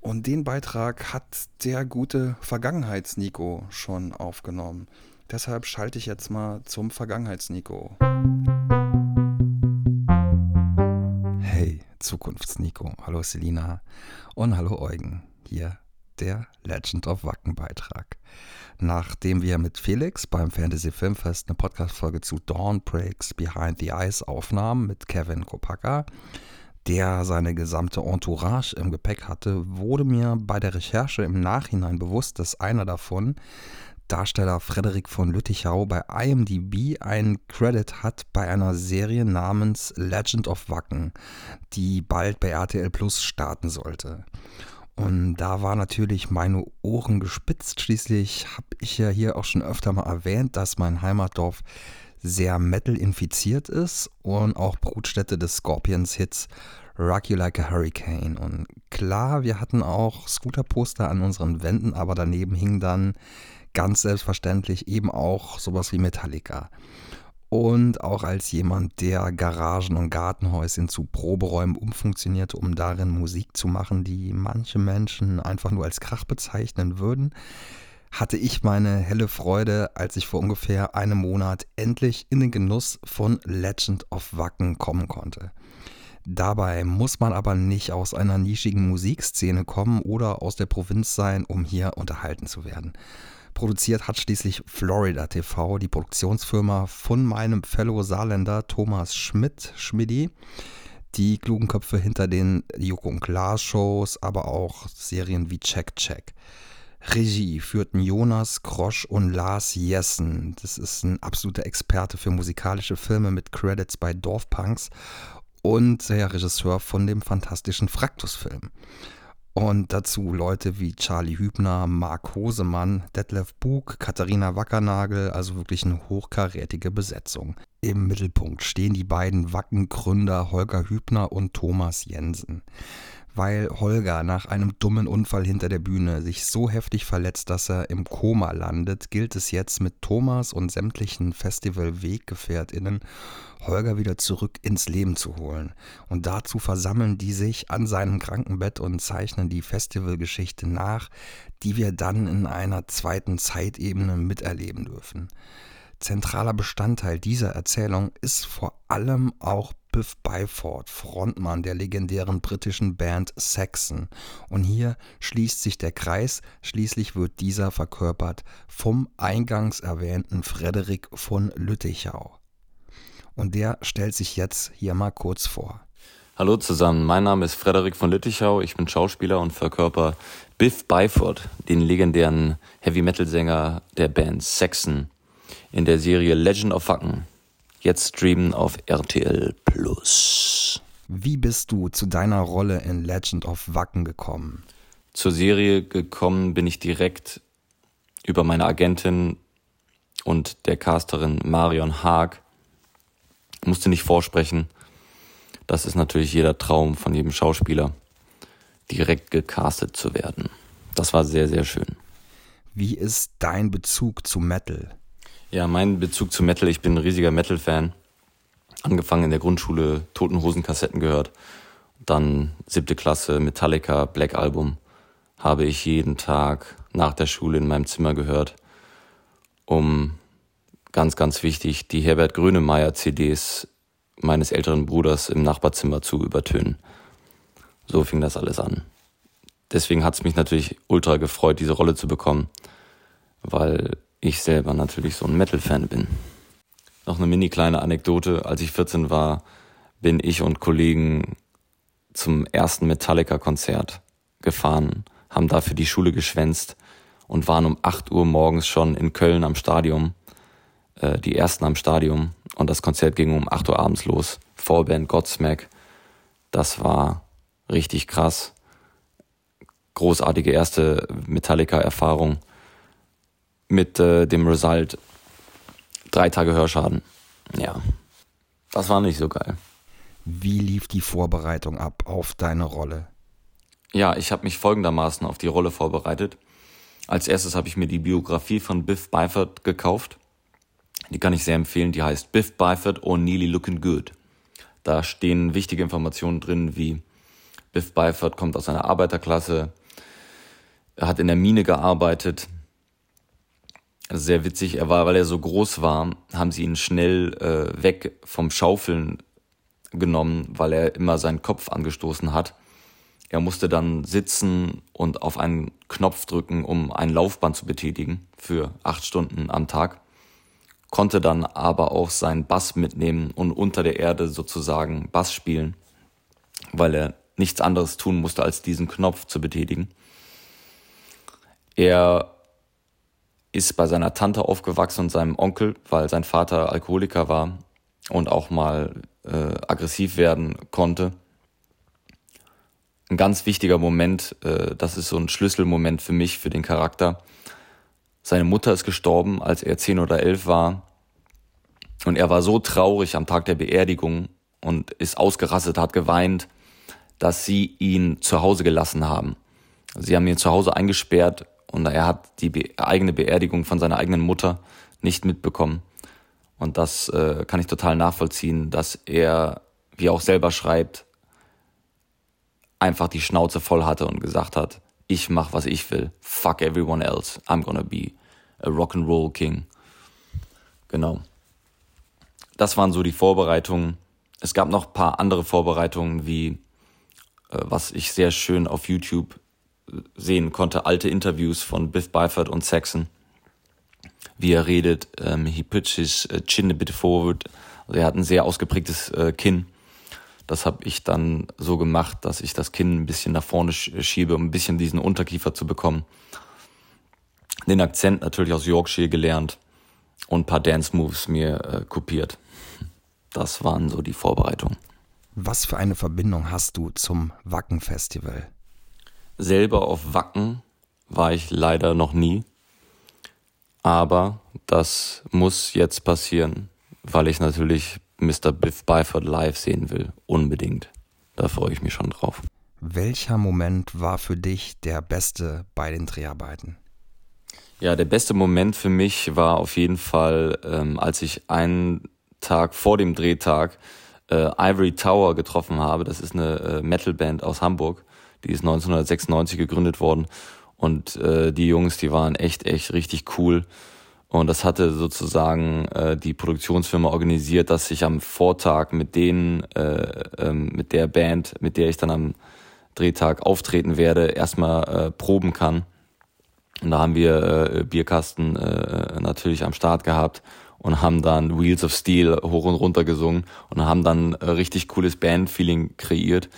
Und den Beitrag hat der gute Vergangenheits-Nico schon aufgenommen. Deshalb schalte ich jetzt mal zum Vergangenheits-Nico. Hey, Zukunfts-Nico. Hallo Selina und hallo Eugen. Hier der Legend of Wacken Beitrag. Nachdem wir mit Felix beim Fantasy Filmfest eine Podcast-Folge zu Dawn Breaks Behind the Eyes aufnahmen mit Kevin Kopaka, der seine gesamte Entourage im Gepäck hatte, wurde mir bei der Recherche im Nachhinein bewusst, dass einer davon, Darsteller Frederik von Lüttichau, bei IMDb einen Credit hat bei einer Serie namens Legend of Wacken, die bald bei RTL Plus starten sollte. Und da war natürlich meine Ohren gespitzt. Schließlich habe ich ja hier auch schon öfter mal erwähnt, dass mein Heimatdorf sehr Metal infiziert ist und auch Brutstätte des Scorpions-Hits Rock You Like a Hurricane. Und klar, wir hatten auch Scooter-Poster an unseren Wänden, aber daneben hing dann ganz selbstverständlich eben auch sowas wie Metallica. Und auch als jemand, der Garagen und Gartenhäuschen zu Proberäumen umfunktionierte, um darin Musik zu machen, die manche Menschen einfach nur als Krach bezeichnen würden, hatte ich meine helle Freude, als ich vor ungefähr einem Monat endlich in den Genuss von Legend of Wacken kommen konnte. Dabei muss man aber nicht aus einer nischigen Musikszene kommen oder aus der Provinz sein, um hier unterhalten zu werden. Produziert hat schließlich Florida TV, die Produktionsfirma von meinem Fellow Saarländer Thomas Schmidt, Schmidti. Die klugen Köpfe hinter den Joko und Klaas Shows, aber auch Serien wie Check Check. Regie führten Jonas Krosch und Lars Jessen. Das ist ein absoluter Experte für musikalische Filme mit Credits bei Dorfpunks und der Regisseur von dem fantastischen Fraktus-Film. Und dazu Leute wie Charlie Hübner, Marc Hosemann, Detlef Bug, Katharina Wackernagel, also wirklich eine hochkarätige Besetzung. Im Mittelpunkt stehen die beiden Wacken-Gründer Holger Hübner und Thomas Jensen weil Holger nach einem dummen Unfall hinter der Bühne sich so heftig verletzt, dass er im Koma landet, gilt es jetzt mit Thomas und sämtlichen Festival-WeggefährtInnen Holger wieder zurück ins Leben zu holen. Und dazu versammeln die sich an seinem Krankenbett und zeichnen die Festivalgeschichte nach, die wir dann in einer zweiten Zeitebene miterleben dürfen. Zentraler Bestandteil dieser Erzählung ist vor allem auch Biff Byford, Frontmann der legendären britischen Band Saxon. Und hier schließt sich der Kreis, schließlich wird dieser verkörpert vom eingangs erwähnten Frederik von Lüttichau. Und der stellt sich jetzt hier mal kurz vor. Hallo zusammen, mein Name ist Frederik von Lüttichau, ich bin Schauspieler und verkörper Biff Byford, den legendären Heavy-Metal-Sänger der Band Saxon in der Serie Legend of Wacken. Jetzt streamen auf RTL Plus. Wie bist du zu deiner Rolle in Legend of Wacken gekommen? Zur Serie gekommen bin ich direkt über meine Agentin und der Casterin Marion Haag. Musste nicht vorsprechen. Das ist natürlich jeder Traum von jedem Schauspieler, direkt gecastet zu werden. Das war sehr, sehr schön. Wie ist dein Bezug zu Metal? Ja, mein Bezug zu Metal, ich bin ein riesiger Metal-Fan. Angefangen in der Grundschule, Toten Hosen Kassetten gehört. Dann siebte Klasse, Metallica, Black Album habe ich jeden Tag nach der Schule in meinem Zimmer gehört, um ganz, ganz wichtig, die Herbert Grönemeyer CDs meines älteren Bruders im Nachbarzimmer zu übertönen. So fing das alles an. Deswegen hat es mich natürlich ultra gefreut, diese Rolle zu bekommen, weil ich selber natürlich so ein Metal-Fan bin. Noch eine mini kleine Anekdote. Als ich 14 war, bin ich und Kollegen zum ersten Metallica-Konzert gefahren, haben dafür die Schule geschwänzt und waren um 8 Uhr morgens schon in Köln am Stadion, äh, die ersten am Stadion und das Konzert ging um 8 Uhr abends los. Vorband Godsmack. Das war richtig krass. Großartige erste Metallica-Erfahrung mit äh, dem Result drei Tage Hörschaden. Ja, das war nicht so geil. Wie lief die Vorbereitung ab auf deine Rolle? Ja, ich habe mich folgendermaßen auf die Rolle vorbereitet. Als erstes habe ich mir die Biografie von Biff Byford gekauft. Die kann ich sehr empfehlen. Die heißt Biff Byford or Nearly Looking Good. Da stehen wichtige Informationen drin, wie Biff Byford kommt aus einer Arbeiterklasse, er hat in der Mine gearbeitet, sehr witzig, er war, weil er so groß war, haben sie ihn schnell äh, weg vom Schaufeln genommen, weil er immer seinen Kopf angestoßen hat. Er musste dann sitzen und auf einen Knopf drücken, um ein Laufband zu betätigen für acht Stunden am Tag, konnte dann aber auch seinen Bass mitnehmen und unter der Erde sozusagen Bass spielen, weil er nichts anderes tun musste, als diesen Knopf zu betätigen. Er ist bei seiner Tante aufgewachsen und seinem Onkel, weil sein Vater Alkoholiker war und auch mal äh, aggressiv werden konnte. Ein ganz wichtiger Moment, äh, das ist so ein Schlüsselmoment für mich, für den Charakter. Seine Mutter ist gestorben, als er zehn oder elf war. Und er war so traurig am Tag der Beerdigung und ist ausgerastet, hat geweint, dass sie ihn zu Hause gelassen haben. Sie haben ihn zu Hause eingesperrt und er hat die be eigene Beerdigung von seiner eigenen Mutter nicht mitbekommen. Und das äh, kann ich total nachvollziehen, dass er, wie er auch selber schreibt, einfach die Schnauze voll hatte und gesagt hat, ich mach, was ich will. Fuck everyone else. I'm gonna be a Rock'n'Roll King. Genau. Das waren so die Vorbereitungen. Es gab noch paar andere Vorbereitungen, wie äh, was ich sehr schön auf YouTube sehen konnte, alte Interviews von Biff Byford und Saxon, wie er redet. Ähm, he puts his uh, chin a bit forward. Also er hat ein sehr ausgeprägtes äh, Kinn. Das habe ich dann so gemacht, dass ich das Kinn ein bisschen nach vorne schiebe, um ein bisschen diesen Unterkiefer zu bekommen. Den Akzent natürlich aus Yorkshire gelernt und ein paar Dance Moves mir äh, kopiert. Das waren so die Vorbereitungen. Was für eine Verbindung hast du zum Wacken Festival? Selber auf Wacken war ich leider noch nie. Aber das muss jetzt passieren, weil ich natürlich Mr. Biff Byford live sehen will. Unbedingt. Da freue ich mich schon drauf. Welcher Moment war für dich der beste bei den Dreharbeiten? Ja, der beste Moment für mich war auf jeden Fall, ähm, als ich einen Tag vor dem Drehtag äh, Ivory Tower getroffen habe. Das ist eine äh, Metalband aus Hamburg. Die ist 1996 gegründet worden. Und äh, die Jungs, die waren echt, echt richtig cool. Und das hatte sozusagen äh, die Produktionsfirma organisiert, dass ich am Vortag mit denen, äh, ähm, mit der Band, mit der ich dann am Drehtag auftreten werde, erstmal äh, proben kann. Und da haben wir äh, Bierkasten äh, natürlich am Start gehabt und haben dann Wheels of Steel hoch und runter gesungen und haben dann äh, richtig cooles Bandfeeling kreiert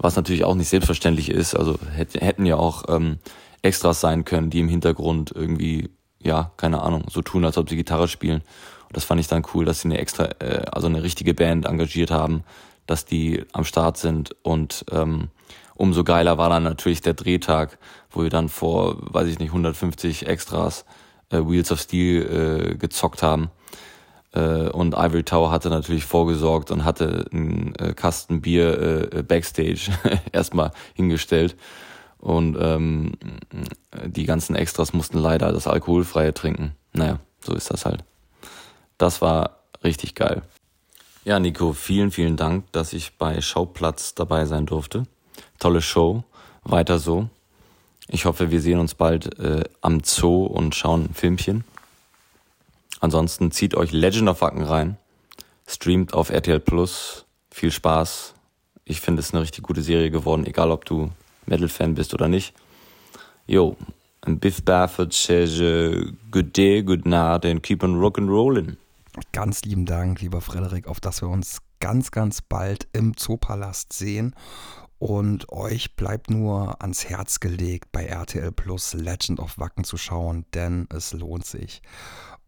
was natürlich auch nicht selbstverständlich ist. Also hätten ja auch ähm, Extras sein können, die im Hintergrund irgendwie, ja, keine Ahnung, so tun, als ob sie Gitarre spielen. Und das fand ich dann cool, dass sie eine extra, äh, also eine richtige Band engagiert haben, dass die am Start sind und ähm, umso geiler war dann natürlich der Drehtag, wo wir dann vor, weiß ich nicht, 150 Extras äh, Wheels of Steel äh, gezockt haben. Äh, und Ivory Tower hatte natürlich vorgesorgt und hatte einen äh, Kasten Bier äh, Backstage <laughs> erstmal hingestellt. Und ähm, die ganzen Extras mussten leider das Alkoholfreie trinken. Naja, so ist das halt. Das war richtig geil. Ja, Nico, vielen, vielen Dank, dass ich bei Schauplatz dabei sein durfte. Tolle Show. Weiter so. Ich hoffe, wir sehen uns bald äh, am Zoo und schauen ein Filmchen. Ansonsten zieht euch Legend of Wacken rein. Streamt auf RTL Plus. Viel Spaß. Ich finde es eine richtig gute Serie geworden, egal ob du Metal-Fan bist oder nicht. Yo, and Biff Baffert says uh, good day, good night and keep on rock'n'rollin'. Ganz lieben Dank, lieber Frederik, auf dass wir uns ganz, ganz bald im Zoopalast sehen. Und euch bleibt nur ans Herz gelegt, bei RTL Plus Legend of Wacken zu schauen, denn es lohnt sich.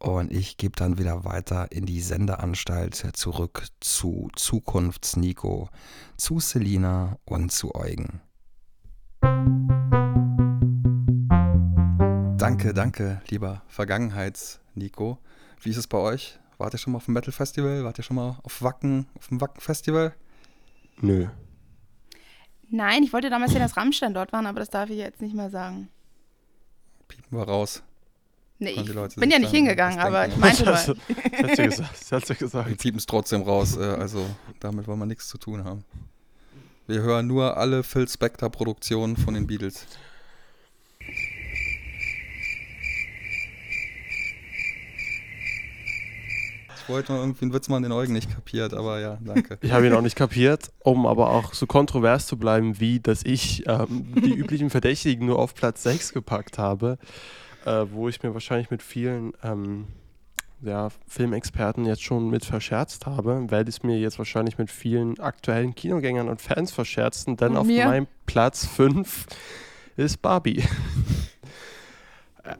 Und ich gebe dann wieder weiter in die Sendeanstalt zurück zu Zukunfts-Nico, zu Selina und zu Eugen. Danke, danke, lieber Vergangenheits-Nico. Wie ist es bei euch? Wart ihr schon mal auf dem Metal Festival? Wart ihr schon mal auf Wacken, auf dem Wacken Festival? Nö. Nein, ich wollte damals sehen, dass Rammstein dort waren, aber das darf ich jetzt nicht mehr sagen. Piepen wir raus. Nee, ich Leute bin ja nicht hingegangen, aber ich <laughs> meinte Das nur. hat sie gesagt. Das hat sie Wir gesagt. piepen es trotzdem raus, äh, also damit wollen wir nichts zu tun haben. Wir hören nur alle Phil Spector Produktionen von den Beatles. Ich wollte nur irgendwie einen Witz machen, den Eugen nicht kapiert, aber ja, danke. Ich habe ihn auch nicht kapiert, um aber auch so kontrovers zu bleiben, wie dass ich ähm, die üblichen Verdächtigen nur auf Platz 6 gepackt habe, äh, wo ich mir wahrscheinlich mit vielen ähm, ja, Filmexperten jetzt schon mit verscherzt habe, werde ich es mir jetzt wahrscheinlich mit vielen aktuellen Kinogängern und Fans verscherzen, denn Und auf mir? meinem Platz 5 ist Barbie. Äh,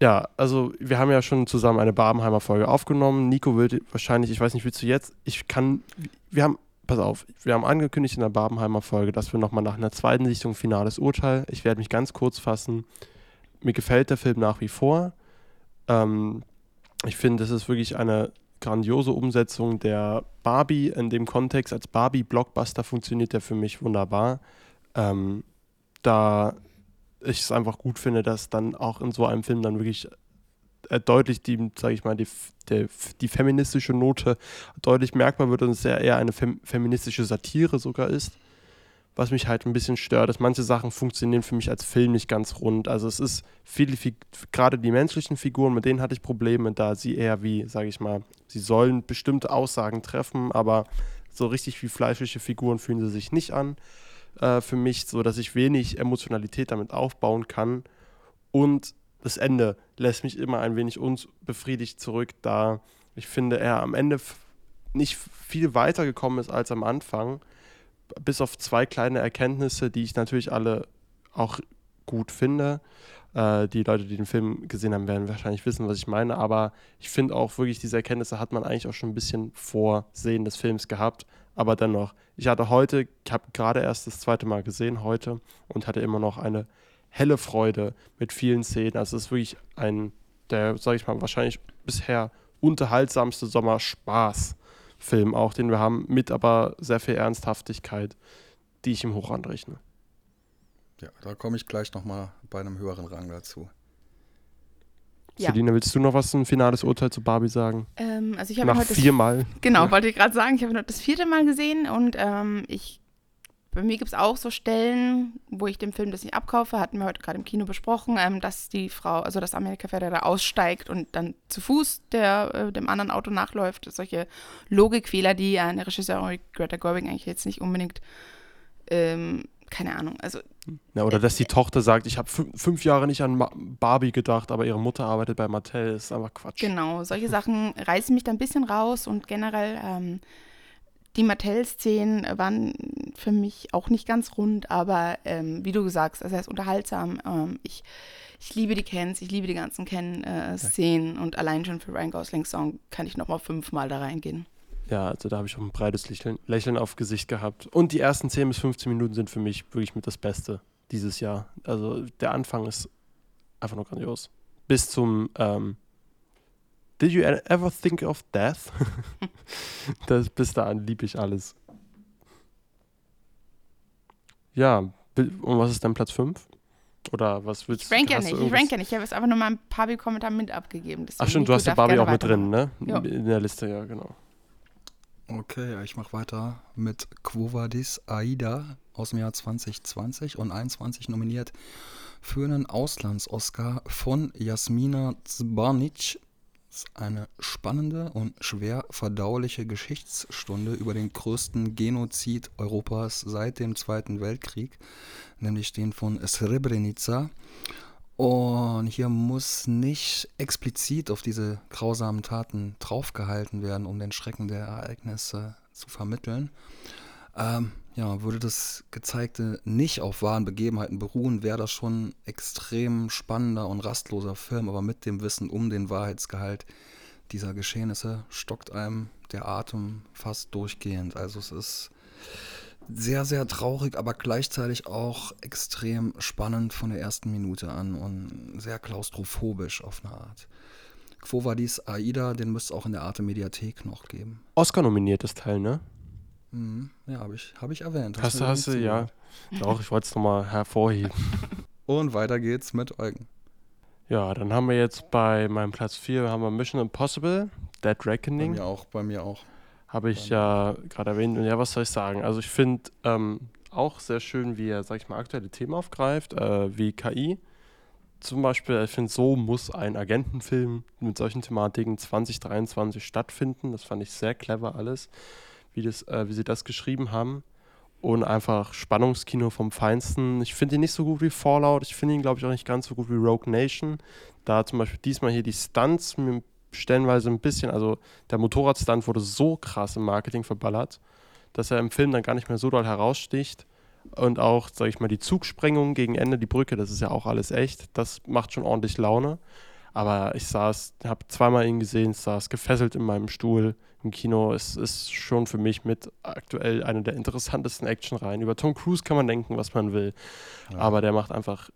Ja, also wir haben ja schon zusammen eine Barbenheimer Folge aufgenommen. Nico will wahrscheinlich, ich weiß nicht, willst du jetzt? Ich kann, wir haben, pass auf, wir haben angekündigt in der Barbenheimer Folge, dass wir nochmal nach einer zweiten Sichtung finales Urteil. Ich werde mich ganz kurz fassen. Mir gefällt der Film nach wie vor. Ähm, ich finde, es ist wirklich eine grandiose Umsetzung der Barbie. In dem Kontext als Barbie-Blockbuster funktioniert der für mich wunderbar. Ähm, da ich es einfach gut finde, dass dann auch in so einem Film dann wirklich äh, deutlich die, sage ich mal, die, f- die feministische Note deutlich merkbar wird und es ja eher eine fem feministische Satire sogar ist. Was mich halt ein bisschen stört, ist, manche Sachen funktionieren für mich als Film nicht ganz rund. Also es ist viele, Fig- gerade die menschlichen Figuren, mit denen hatte ich Probleme, da sie eher wie, sage ich mal, sie sollen bestimmte Aussagen treffen, aber so richtig wie fleischliche Figuren fühlen sie sich nicht an äh, für mich, so dass ich wenig Emotionalität damit aufbauen kann. Und das Ende lässt mich immer ein wenig unbefriedigt zurück, da ich finde, er am Ende nicht viel weiter gekommen ist als am Anfang. Bis auf zwei kleine Erkenntnisse, die ich natürlich alle auch gut finde. Äh, die Leute, die den Film gesehen haben, werden wahrscheinlich wissen, was ich meine. Aber ich finde auch wirklich, diese Erkenntnisse hat man eigentlich auch schon ein bisschen vor Sehen des Films gehabt. Aber dennoch, ich hatte heute, ich habe gerade erst das zweite Mal gesehen heute und hatte immer noch eine helle Freude mit vielen Szenen. Also es ist wirklich ein, der, sage ich mal, wahrscheinlich bisher unterhaltsamste Sommerspaß-Film auch, den wir haben, mit aber sehr viel Ernsthaftigkeit, die ich ihm hoch anrechne. Ja, da komme ich gleich nochmal bei einem höheren Rang dazu. Ja. Selina, willst du noch was ein finales Urteil zu Barbie sagen? Ähm, also ich habe heute das viermal. Genau, Ja. wollte ich gerade sagen, ich habe ihn heute das vierte Mal gesehen und ähm, ich, bei mir gibt es auch so Stellen, wo ich dem Film das nicht abkaufe, hatten wir heute gerade im Kino besprochen, ähm, dass die Frau, also dass Amerika Ferrera aussteigt und dann zu Fuß der, äh, dem anderen Auto nachläuft. Solche Logikfehler, die eine Regisseurin wie Greta Gerwig eigentlich jetzt nicht unbedingt, ähm, keine Ahnung, also Ja, oder dass die Tochter sagt, ich habe fün- fünf Jahre nicht an Ma Barbie gedacht, aber ihre Mutter arbeitet bei Mattel. Ist einfach Quatsch. Genau, solche Sachen reißen mich da ein bisschen raus und generell ähm, die Mattel-Szenen waren für mich auch nicht ganz rund, aber ähm, wie du sagst, also er ist unterhaltsam. Ähm, ich, ich liebe die Kens, ich liebe die ganzen Ken-Szenen und allein schon für Ryan Goslings Song kann ich nochmal fünfmal da reingehen. Ja, also da habe ich auch ein breites Lächeln, Lächeln auf Gesicht gehabt. Und die ersten 10 bis 15 Minuten sind für mich wirklich mit das Beste dieses Jahr. Also der Anfang ist einfach nur grandios. Bis zum ähm, Did you e- ever think of death? <laughs> das, bis dahin liebe ich alles. Ja, und was ist dein Platz 5? Oder was willst Ich rank ja nicht, ich rank ja nicht. Ich habe jetzt einfach nur mal ein paar Kommentar mit abgegeben. Ach stimmt, du hast ja Barbie auch mit drin, ne? Ja. In der Liste, ja, genau. Okay, ja, ich mache weiter mit Quo Vadis Aida aus dem Jahr 2020 und 21 nominiert für einen Auslands-Oscar von Jasmina Zbanic. Ist eine spannende und schwer verdauliche Geschichtsstunde über den größten Genozid Europas seit dem Zweiten Weltkrieg, nämlich den von Srebrenica. Und hier muss nicht explizit auf diese grausamen Taten draufgehalten werden, um den Schrecken der Ereignisse zu vermitteln. Ähm, ja, würde das Gezeigte nicht auf wahren Begebenheiten beruhen, wäre das schon extrem spannender und rastloser Film, aber mit dem Wissen um den Wahrheitsgehalt dieser Geschehnisse stockt einem der Atem fast durchgehend. Also es ist sehr, sehr traurig, aber gleichzeitig auch extrem spannend von der ersten Minute an und sehr klaustrophobisch auf eine Art. Quo Vadis Aida, den müsste es auch in der Arte Mediathek noch geben. Oscar nominiertes Teil, ne? Mhm. Ja, habe ich, hab ich erwähnt. Hast du, hast du, ja. Auch, ich wollte es nochmal hervorheben. <laughs> Und weiter geht's mit Eugen. Ja, dann haben wir jetzt bei meinem Platz 4 haben wir Mission Impossible, Dead Reckoning. Bei mir auch, bei mir auch. Habe ich ja gerade erwähnt. Und ja, was soll ich sagen? Also ich finde ähm, auch sehr schön, wie er, sag ich mal, aktuelle Themen aufgreift, äh, wie KI. Zum Beispiel, ich finde, so muss ein Agentenfilm mit solchen Thematiken 2023 stattfinden. Das fand ich sehr clever alles, wie, das, äh, wie sie das geschrieben haben. Und einfach Spannungskino vom Feinsten. Ich finde ihn nicht so gut wie Fallout. Ich finde ihn, glaube ich, auch nicht ganz so gut wie Rogue Nation. Da zum Beispiel diesmal hier die Stunts mir stellenweise ein bisschen, also der Motorradstunt wurde so krass im Marketing verballert, dass er im Film dann gar nicht mehr so doll heraussticht. Und auch, sage ich mal, die Zugsprengung gegen Ende, die Brücke, das ist ja auch alles echt. Das macht schon ordentlich Laune. Aber ich saß, habe zweimal ihn gesehen, saß gefesselt in meinem Stuhl im Kino. Es ist schon für mich mit aktuell eine der interessantesten Actionreihen. Über Tom Cruise kann man denken, was man will. Ja. Aber der macht einfach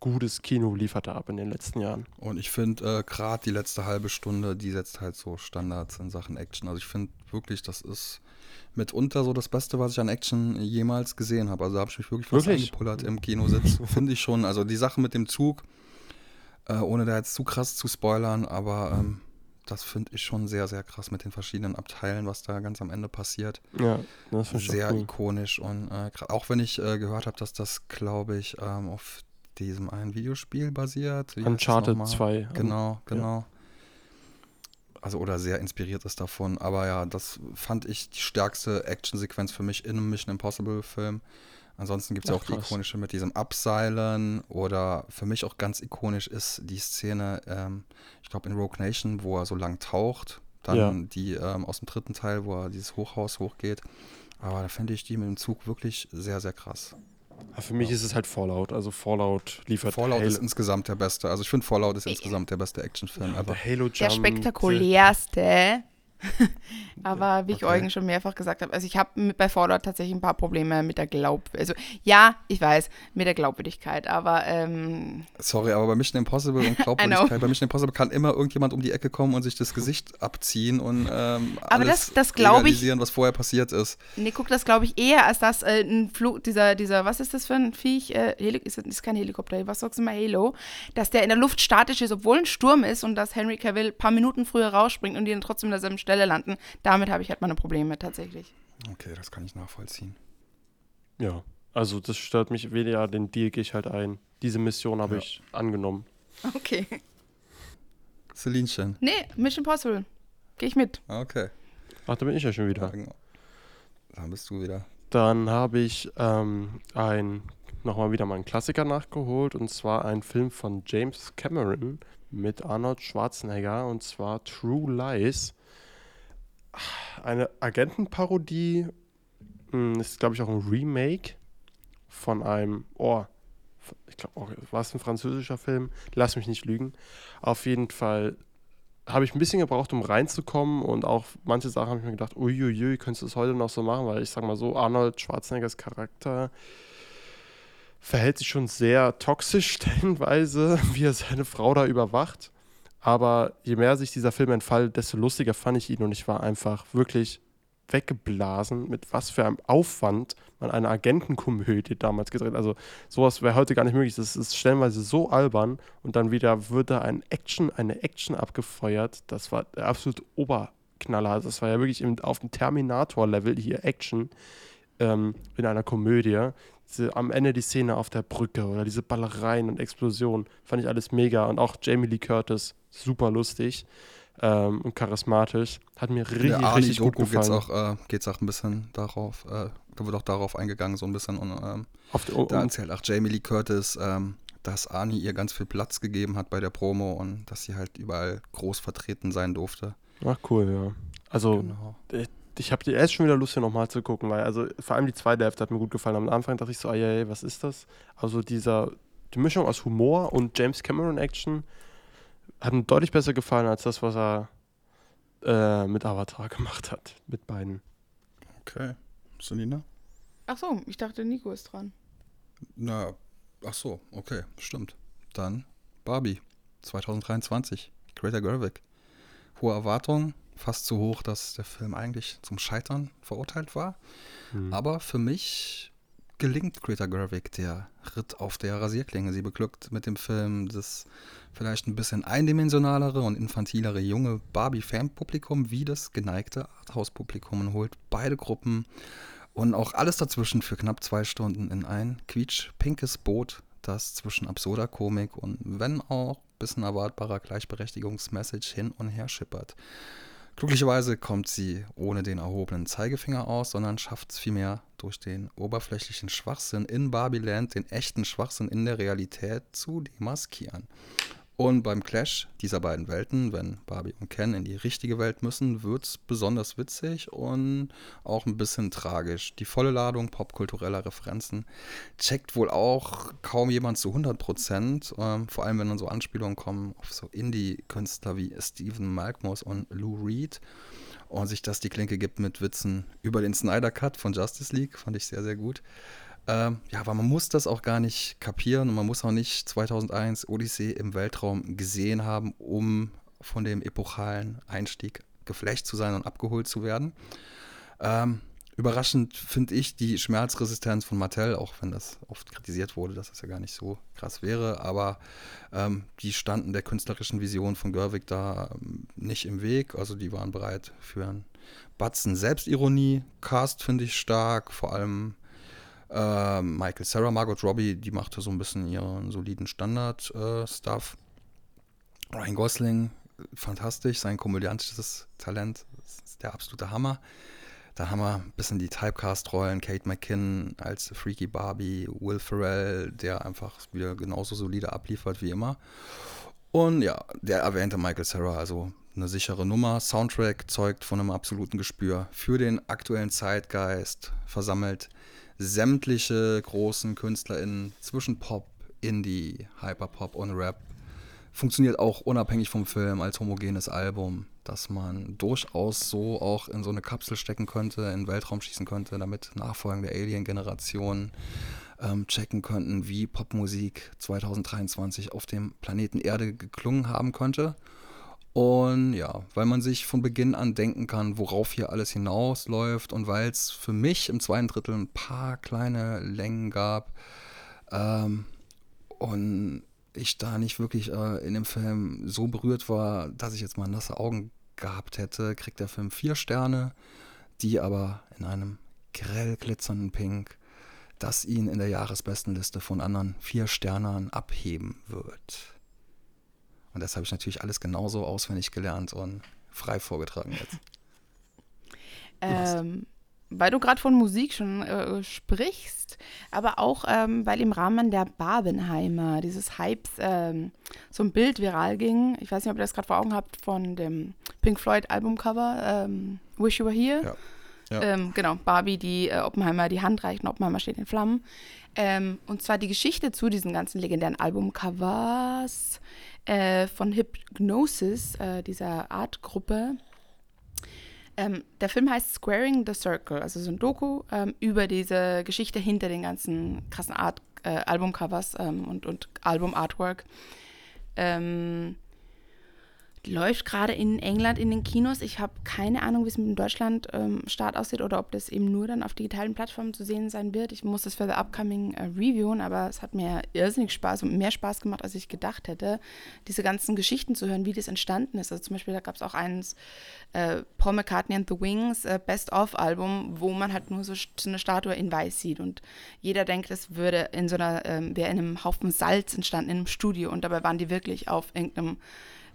gutes Kino, liefert er ab in den letzten Jahren. Und ich finde, äh, gerade die letzte halbe Stunde, die setzt halt so Standards in Sachen Action. Also ich finde wirklich, das ist mitunter so das Beste, was ich an Action jemals gesehen habe. Also da habe ich mich wirklich fast wirklich? angepullert im Kinositz. <laughs> finde ich schon. Also die Sache mit dem Zug, äh, ohne da jetzt zu krass zu spoilern, aber ähm, das finde ich schon sehr, sehr krass mit den verschiedenen Abteilen, was da ganz am Ende passiert. Ja, das finde ich Sehr cool. ikonisch und äh, auch wenn ich äh, gehört habe, dass das, glaube ich, ähm, auf diesem einen Videospiel basiert. Wie Uncharted 2. Genau, genau. Ja. Also oder sehr inspiriert ist davon. Aber ja, das fand ich die stärkste Actionsequenz für mich in einem Mission Impossible Film. Ansonsten gibt es ja auch krass. die ikonische mit diesem Abseilen oder für mich auch ganz ikonisch ist die Szene, ähm, ich glaube in Rogue Nation, wo er so lang taucht. Dann ja. die ähm, aus dem dritten Teil, wo er dieses Hochhaus hochgeht. Aber da finde ich die mit dem Zug wirklich sehr, sehr krass. Ja, für mich ja. ist es halt Fallout. Also Fallout liefert Fallout Halo. ist insgesamt der beste. Also ich finde Fallout ist insgesamt der beste Actionfilm. Ja, aber Halo Jump, der spektakulärste <laughs> Aber wie ich okay. Eugen schon mehrfach gesagt habe, also ich habe bei Fallout tatsächlich ein paar Probleme mit der Glaub... Also ja, ich weiß, mit der Glaubwürdigkeit, aber... Ähm Sorry, aber bei Mission Impossible und <laughs> Glaubwürdigkeit, bei Mission Impossible kann immer irgendjemand um die Ecke kommen und sich das Gesicht abziehen und ähm, aber alles das, das realisieren, ich, was vorher passiert ist. Nee, guck, das glaube ich eher, als dass äh, ein Flug, dieser, dieser, was ist das für ein Viech? Äh, ist, ist kein Helikopter, was sagst du mal, Halo? Dass der in der Luft statisch ist, obwohl ein Sturm ist und dass Henry Cavill ein paar Minuten früher rausspringt und die dann trotzdem in derselben Stelle Stelle landen. Damit habe ich halt meine Probleme tatsächlich. Okay, das kann ich nachvollziehen. Ja, also das stört mich weniger, den Deal gehe ich halt ein. Diese Mission habe ja. ich angenommen. Okay. Celinchen. Nee, Mission Possible. Gehe ich mit. Okay. Ach, da bin ich ja schon wieder. Genau. Dann bist du wieder. Dann habe ich ähm, ein, nochmal wieder mal einen Klassiker nachgeholt und zwar ein Film von James Cameron mit Arnold Schwarzenegger und zwar True Lies eine Agentenparodie. Hm, ist, glaube ich, auch ein Remake von einem, oh, ich glaube, oh, war es ein französischer Film? Lass mich nicht lügen. Auf jeden Fall habe ich ein bisschen gebraucht, um reinzukommen und auch manche Sachen habe ich mir gedacht, uiuiui, könntest du es heute noch so machen, weil ich sage mal so, Arnold Schwarzeneggers Charakter verhält sich schon sehr toxisch <laughs> stellenweise, wie er seine Frau da überwacht. Aber je mehr sich dieser Film entfaltet, desto lustiger fand ich ihn und ich war einfach wirklich weggeblasen, mit was für einem Aufwand man eine Agentenkomödie damals gedreht. Also sowas wäre heute gar nicht möglich. Das ist stellenweise so albern und dann wieder wird da ein Action, eine Action abgefeuert. Das war der absolute Oberknaller. Das war ja wirklich auf dem Terminator-Level hier Action ähm, in einer Komödie diese, am Ende die Szene auf der Brücke oder diese Ballereien und Explosionen, fand ich alles mega. Und auch Jamie Lee Curtis, super lustig ähm, und charismatisch. Hat mir richtig, der richtig gut gefallen. Geht's auch, äh, geht's auch ein bisschen darauf, äh, da wird auch darauf eingegangen, so ein bisschen. Und ähm, die, oh, da erzählt auch Jamie Lee Curtis, ähm, dass Ani ihr ganz viel Platz gegeben hat bei der Promo und dass sie halt überall groß vertreten sein durfte. Ach cool, ja. Also Genau. Ich habe die erst schon wieder Lust, hier nochmal zu gucken, weil also vor allem die zweite Hälfte hat mir gut gefallen. Am Anfang dachte ich so, ey, was ist das? Also dieser, die Mischung aus Humor und James Cameron Action hat mir deutlich besser gefallen als das, was er äh, mit Avatar gemacht hat. Mit beiden. Okay. Selina? Ach so, ich dachte, Nico ist dran. Na, ach so, okay, stimmt. Dann Barbie 2023, Greta Gerwig. Hohe Erwartungen, fast so hoch, dass der Film eigentlich zum Scheitern verurteilt war. Hm. Aber für mich gelingt Greta Gerwig der Ritt auf der Rasierklinge. Sie beglückt mit dem Film das vielleicht ein bisschen eindimensionalere und infantilere junge Barbie-Fan-Publikum wie das geneigte Arthouse-Publikum und holt beide Gruppen und auch alles dazwischen für knapp zwei Stunden in ein quietsch-pinkes Boot, das zwischen absurder Komik und wenn auch bisschen erwartbarer Gleichberechtigungsmessage hin und her schippert. Glücklicherweise kommt sie ohne den erhobenen Zeigefinger aus, sondern schafft es vielmehr durch den oberflächlichen Schwachsinn in Barbieland den echten Schwachsinn in der Realität zu demaskieren. Und beim Clash dieser beiden Welten, wenn Barbie und Ken in die richtige Welt müssen, wird es besonders witzig und auch ein bisschen tragisch. Die volle Ladung popkultureller Referenzen checkt wohl auch kaum jemand zu 100 Prozent, ähm, vor allem wenn dann so Anspielungen kommen auf so Indie-Künstler wie Stephen Malkmus und Lou Reed und sich das die Klinke gibt mit Witzen über den Snyder Cut von Justice League, fand ich sehr, sehr gut. Ähm, ja, aber man muss das auch gar nicht kapieren und man muss auch nicht 2001 Odyssee im Weltraum gesehen haben, um von dem epochalen Einstieg geflecht zu sein und abgeholt zu werden. Ähm, überraschend finde ich die Schmerzresistenz von Mattel, auch wenn das oft kritisiert wurde, dass das ja gar nicht so krass wäre, aber ähm, die standen der künstlerischen Vision von Gerwig da ähm, nicht im Weg, also die waren bereit für einen Batzen Selbstironie. Cast finde ich stark, vor allem äh, Michael Sarah, Margot Robbie, die machte so ein bisschen ihren soliden Standard-Stuff. Ryan Gosling, fantastisch, sein komödiantisches Talent, ist der absolute Hammer. Da haben wir ein bisschen die Typecast-Rollen, Kate McKinnon als Freaky Barbie, Will Ferrell, der einfach wieder genauso solide abliefert wie immer. Und ja, der erwähnte Michael Sarah, also eine sichere Nummer. Soundtrack zeugt von einem absoluten Gespür für den aktuellen Zeitgeist, versammelt sämtliche großen KünstlerInnen zwischen Pop, Indie, Hyperpop und Rap. Funktioniert auch unabhängig vom Film als homogenes Album, das man durchaus so auch in so eine Kapsel stecken könnte, in den Weltraum schießen könnte, damit nachfolgende Alien-Generationen ähm, checken könnten, wie Popmusik 2023 auf dem Planeten Erde geklungen haben könnte. Und ja, weil man sich von Beginn an denken kann, worauf hier alles hinausläuft und weil es für mich im zweiten Drittel ein paar kleine Längen gab ähm, und ich da nicht wirklich äh, in dem Film so berührt war, dass ich jetzt mal nasse Augen gehabt hätte, kriegt der Film vier Sterne, die aber in einem grell glitzernden Pink, das ihn in der Jahresbestenliste von anderen vier Sternern abheben wird. Und das habe ich natürlich alles genauso auswendig gelernt und frei vorgetragen jetzt. <laughs> Ähm, weil du gerade von Musik schon äh, sprichst, aber auch, ähm, weil im Rahmen der Barbenheimer dieses Hypes ähm, so ein Bild viral ging. Ich weiß nicht, ob ihr das gerade vor Augen habt von dem Pink Floyd Albumcover ähm, Wish You Were Here. Ja. Ja. Ähm, genau, Barbie, die äh, Oppenheimer die Hand reicht und Oppenheimer steht in Flammen. Ähm, und zwar die Geschichte zu diesen ganzen legendären Albumcovers äh, von Hypnosis, äh, dieser Artgruppe. Ähm, der Film heißt Squaring the Circle, also so ein Doku ähm, über diese Geschichte hinter den ganzen krassen Art, äh, Albumcovers ähm, und, und Album-Artwork. Ähm, läuft gerade in England in den Kinos. Ich habe keine Ahnung, wie es mit dem Deutschland-Start aussieht oder ob das eben nur dann auf digitalen Plattformen zu sehen sein wird. Ich muss das für the upcoming äh, reviewen, aber es hat mir irrsinnig Spaß und mehr Spaß gemacht, als ich gedacht hätte, diese ganzen Geschichten zu hören, wie das entstanden ist. Also zum Beispiel, da gab es auch eins, äh, Paul McCartney and the Wings, äh, Best-of-Album, wo man halt nur so, so, eine Statue in Weiß sieht und jeder denkt, es würde in so einer, ähm, wäre in einem Haufen Salz entstanden, in einem Studio und dabei waren die wirklich auf irgendeinem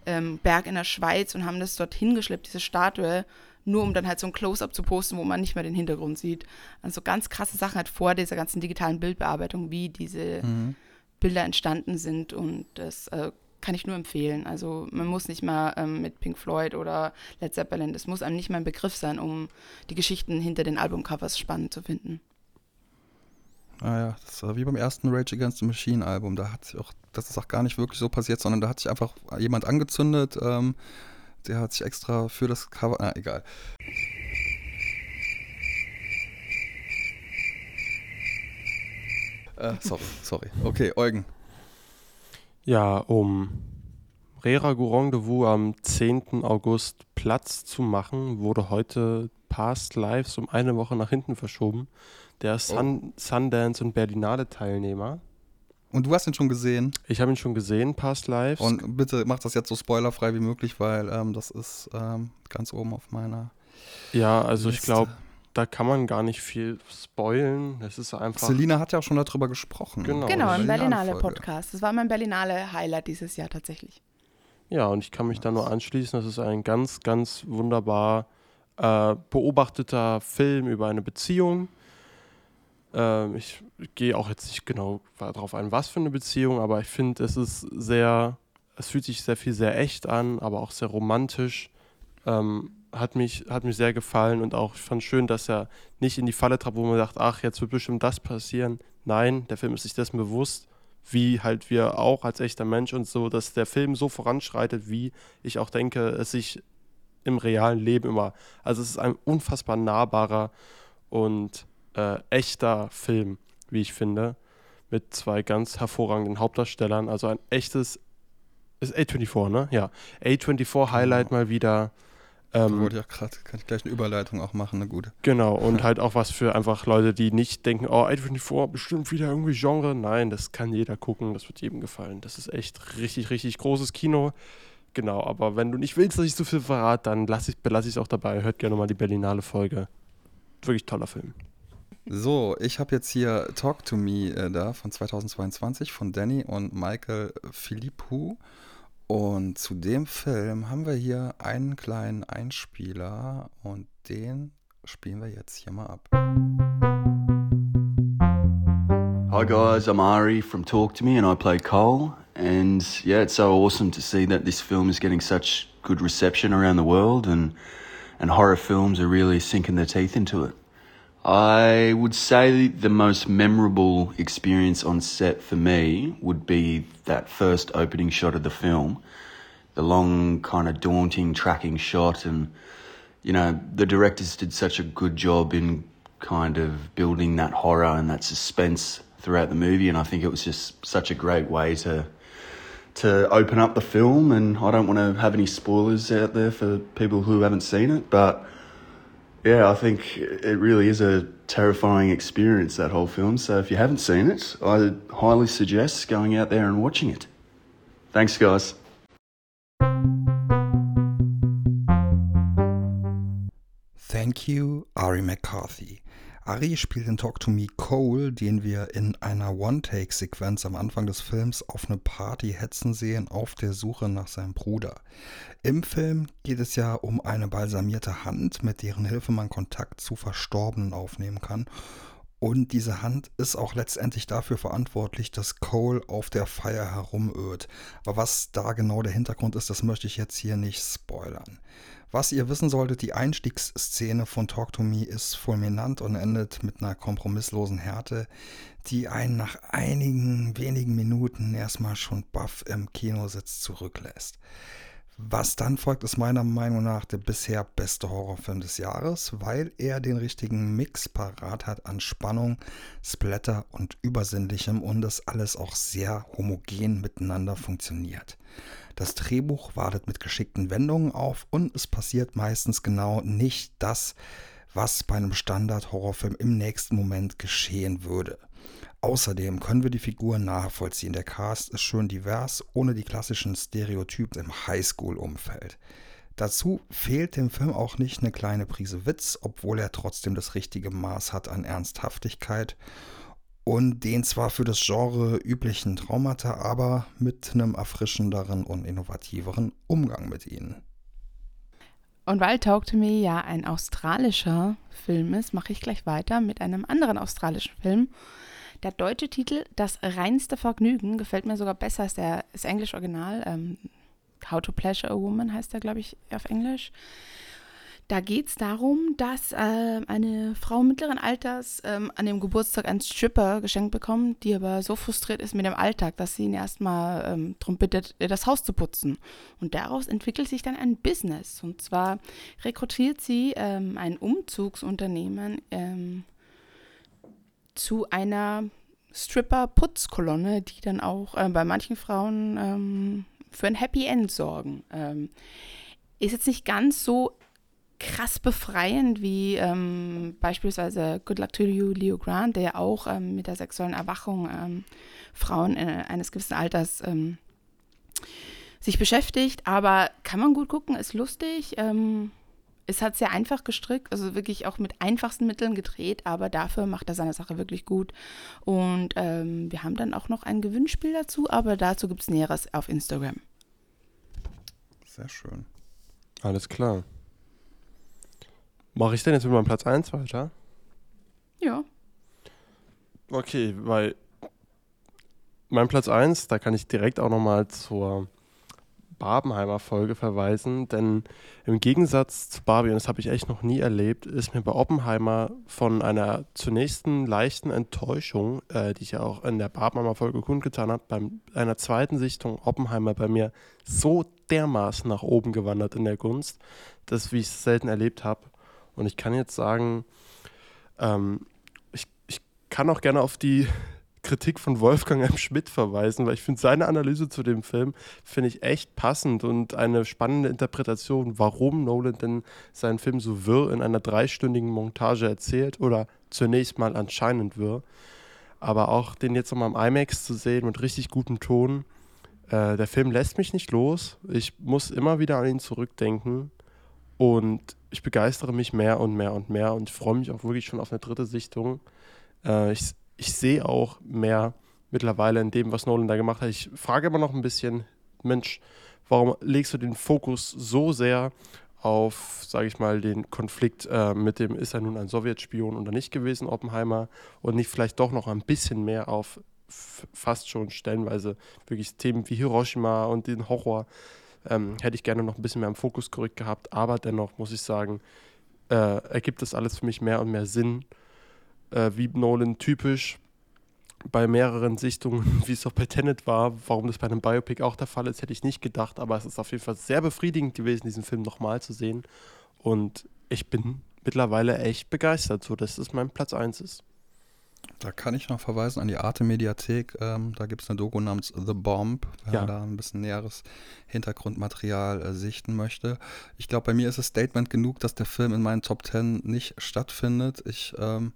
ähm, Berg in der Schweiz und haben das dort hingeschleppt, diese Statue, nur um dann halt so ein Close-up zu posten, wo man nicht mehr den Hintergrund sieht. Also ganz krasse Sachen halt vor dieser ganzen digitalen Bildbearbeitung, wie diese Mhm. Bilder entstanden sind und das äh, kann ich nur empfehlen. Also man muss nicht mal ähm, mit Pink Floyd oder Led Zeppelin, das muss einem nicht mal ein Begriff sein, um die Geschichten hinter den Albumcovers spannend zu finden. Ah ja, das war wie beim ersten Rage Against the Machine Album. Da hat sich auch, das ist auch gar nicht wirklich so passiert, sondern da hat sich einfach jemand angezündet. Ähm, der hat sich extra für das Cover. Ah, egal. Äh, sorry, sorry. Okay, Eugen. Ja, um Rera Gourong de Vous am 10. August Platz zu machen, wurde heute Past Lives um eine Woche nach hinten verschoben. Der Sun, Sundance und Berlinale Teilnehmer. Und du hast ihn schon gesehen. Ich habe ihn schon gesehen, Past Lives. Und bitte mach das jetzt so spoilerfrei wie möglich, weil ähm, das ist ähm, ganz oben auf meiner. ja, also ich Liste. glaube, da kann man gar nicht viel spoilen. Es ist einfach. Selina hat ja auch schon darüber gesprochen. Genau. Genau, im Berlinale Folge. Podcast. Das war mein Berlinale Highlight dieses Jahr tatsächlich. Ja, und ich kann mich da nur anschließen. Das ist ein ganz, ganz wunderbar äh, beobachteter Film über eine Beziehung. Ähm, ich gehe auch jetzt nicht genau darauf ein, was für eine Beziehung, aber ich finde, es ist sehr, es fühlt sich sehr viel sehr echt an, aber auch sehr romantisch. Ähm, hat mich, hat mich sehr gefallen und auch ich fand schön, dass er nicht in die Falle traf, wo man sagt, ach, jetzt wird bestimmt das passieren. Nein, der Film ist sich dessen bewusst, wie halt wir auch als echter Mensch und so, dass der Film so voranschreitet, wie ich auch denke, es sich im realen Leben immer. Also es ist ein unfassbar nahbarer und äh, echter Film, wie ich finde, mit zwei ganz hervorragenden Hauptdarstellern. Also ein echtes, ist A24, ne? Ja, A24 Highlight mal wieder. Ähm, wollte ich auch gerade, kann ich gleich eine Überleitung auch machen, eine gute. Genau, und halt auch was für einfach Leute, die nicht denken, oh, A24, bestimmt wieder irgendwie Genre. Nein, das kann jeder gucken, das wird jedem gefallen. Das ist echt richtig, richtig großes Kino. Genau, aber wenn du nicht willst, dass ich so viel verrate, dann lass ich, belasse ich es auch dabei. Hört gerne mal die Berlinale Folge. Wirklich toller Film. So, ich habe jetzt hier Talk to Me äh, da von 2022 von Danny und Michael Philippou. Und zu dem Film haben wir hier einen kleinen Einspieler und den spielen wir jetzt hier mal ab. Hi guys, I'm Ari from Talk to Me and I play Cole. And yeah, it's so awesome to see that this film is getting such good reception around the world and and horror films are really sinking their teeth into it. I would say the most memorable experience on set for me would be that first opening shot of the film. The long, kind of daunting tracking shot and you know, the directors did such a good job in kind of building that horror and that suspense throughout the movie, and I think it was just such a great way to to open up the film. And I don't want to have any spoilers out there for people who haven't seen it, but yeah, I think it really is a terrifying experience that whole film. So if you haven't seen it, I highly suggest going out there and watching it. Thanks, guys. Thank you, Ari McCarthy. Ari spielt in Talk to Me Cole, den wir in einer One-Take-Sequenz am Anfang des Films auf eine Party hetzen sehen, auf der Suche nach seinem Bruder. Im Film geht es ja um eine balsamierte Hand, mit deren Hilfe man Kontakt zu Verstorbenen aufnehmen kann. Und diese Hand ist auch letztendlich dafür verantwortlich, dass Cole auf der Feier herumirrt. Aber was da genau der Hintergrund ist, das möchte ich jetzt hier nicht spoilern. Was ihr wissen solltet, die Einstiegsszene von Talk to Me ist fulminant und endet mit einer kompromisslosen Härte, die einen nach einigen wenigen Minuten erstmal schon baff im Kinositz zurücklässt. Was dann folgt, ist meiner Meinung nach der bisher beste Horrorfilm des Jahres, weil er den richtigen Mix parat hat an Spannung, Splatter und Übersinnlichem und das alles auch sehr homogen miteinander funktioniert. Das Drehbuch wartet mit geschickten Wendungen auf und es passiert meistens genau nicht das, was bei einem Standard-Horrorfilm im nächsten Moment geschehen würde. Außerdem können wir die Figuren nachvollziehen. Der Cast ist schön divers, ohne die klassischen Stereotypen im Highschool-Umfeld. Dazu fehlt dem Film auch nicht eine kleine Prise Witz, obwohl er trotzdem das richtige Maß hat an Ernsthaftigkeit und den zwar für das Genre üblichen Traumata, aber mit einem erfrischenderen und innovativeren Umgang mit ihnen. Und weil Talk to Me ja ein australischer Film ist, mache ich gleich weiter mit einem anderen australischen Film, Der deutsche Titel, Das reinste Vergnügen, gefällt mir sogar besser als der, das englische Original. Ähm, How to Pleasure a Woman heißt der, glaube ich, auf Englisch. Da geht es darum, dass äh, eine Frau mittleren Alters ähm, an dem Geburtstag einen Stripper geschenkt bekommt, die aber so frustriert ist mit dem Alltag, dass sie ihn erstmal ähm, darum bittet, das Haus zu putzen. Und daraus entwickelt sich dann ein Business. Und zwar rekrutiert sie ähm, ein Umzugsunternehmen ähm, zu einer Stripper-Putzkolonne, die dann auch äh, bei manchen Frauen ähm, für ein Happy End sorgen. Ähm, ist jetzt nicht ganz so krass befreiend wie ähm, beispielsweise Good Luck to You, Leo Grant, der ja auch ähm, mit der sexuellen Erwachung ähm, Frauen äh, eines gewissen Alters ähm, sich beschäftigt. Aber kann man gut gucken, ist lustig. Es hat sehr einfach gestrickt, also wirklich auch mit einfachsten Mitteln gedreht, aber dafür macht er seine Sache wirklich gut. Und ähm, wir haben dann auch noch ein Gewinnspiel dazu, aber dazu gibt es Näheres auf Instagram. Sehr schön. Alles klar. Mache ich denn jetzt mit meinem Platz 1 weiter? Ja. Okay, weil mein Platz 1, da kann ich direkt auch nochmal zur Barbenheimer Folge verweisen, denn im Gegensatz zu Barbie, und das habe ich echt noch nie erlebt, ist mir bei Oppenheimer von einer zunächst leichten Enttäuschung, äh, die ich ja auch in der Barbenheimer Folge kundgetan habe, bei einer zweiten Sichtung Oppenheimer bei mir so dermaßen nach oben gewandert in der Gunst, dass wie ich es selten erlebt habe. Und ich kann jetzt sagen, ähm, ich, ich kann auch gerne auf die Kritik von Wolfgang M. Schmidt verweisen, weil ich finde seine Analyse zu dem Film finde ich echt passend und eine spannende Interpretation, warum Nolan denn seinen Film so wirr in einer dreistündigen Montage erzählt oder zunächst mal anscheinend wirr. Aber auch den jetzt nochmal im IMAX zu sehen mit richtig gutem Ton, äh, der Film lässt mich nicht los. Ich muss immer wieder an ihn zurückdenken und ich begeistere mich mehr und mehr und mehr und freue mich auch wirklich schon auf eine dritte Sichtung. Äh, ich, ich sehe auch mehr mittlerweile in dem, was Nolan da gemacht hat. Ich frage immer noch ein bisschen, Mensch, warum legst du den Fokus so sehr auf, sage ich mal, den Konflikt äh, mit dem, ist er nun ein Sowjetspion oder nicht gewesen, Oppenheimer, und nicht vielleicht doch noch ein bisschen mehr auf fast schon stellenweise wirklich Themen wie Hiroshima und den Horror ähm, hätte ich gerne noch ein bisschen mehr im Fokus gerückt gehabt, aber dennoch muss ich sagen, äh, ergibt das alles für mich mehr und mehr Sinn. Äh, wie Nolan typisch bei mehreren Sichtungen, <laughs> wie es auch bei Tenet war, warum das bei einem Biopic auch der Fall ist, hätte ich nicht gedacht, aber es ist auf jeden Fall sehr befriedigend gewesen, diesen Film nochmal zu sehen. Und ich bin mittlerweile echt begeistert, so dass es mein Platz 1 ist. Da kann ich noch verweisen an die Arte-Mediathek. Ähm, da gibt es eine Doku namens The Bomb, wer ja. da ein bisschen näheres Hintergrundmaterial äh, sichten möchte. Ich glaube, bei mir ist es Statement genug, dass der Film in meinen Top 10 nicht stattfindet. Ich ähm,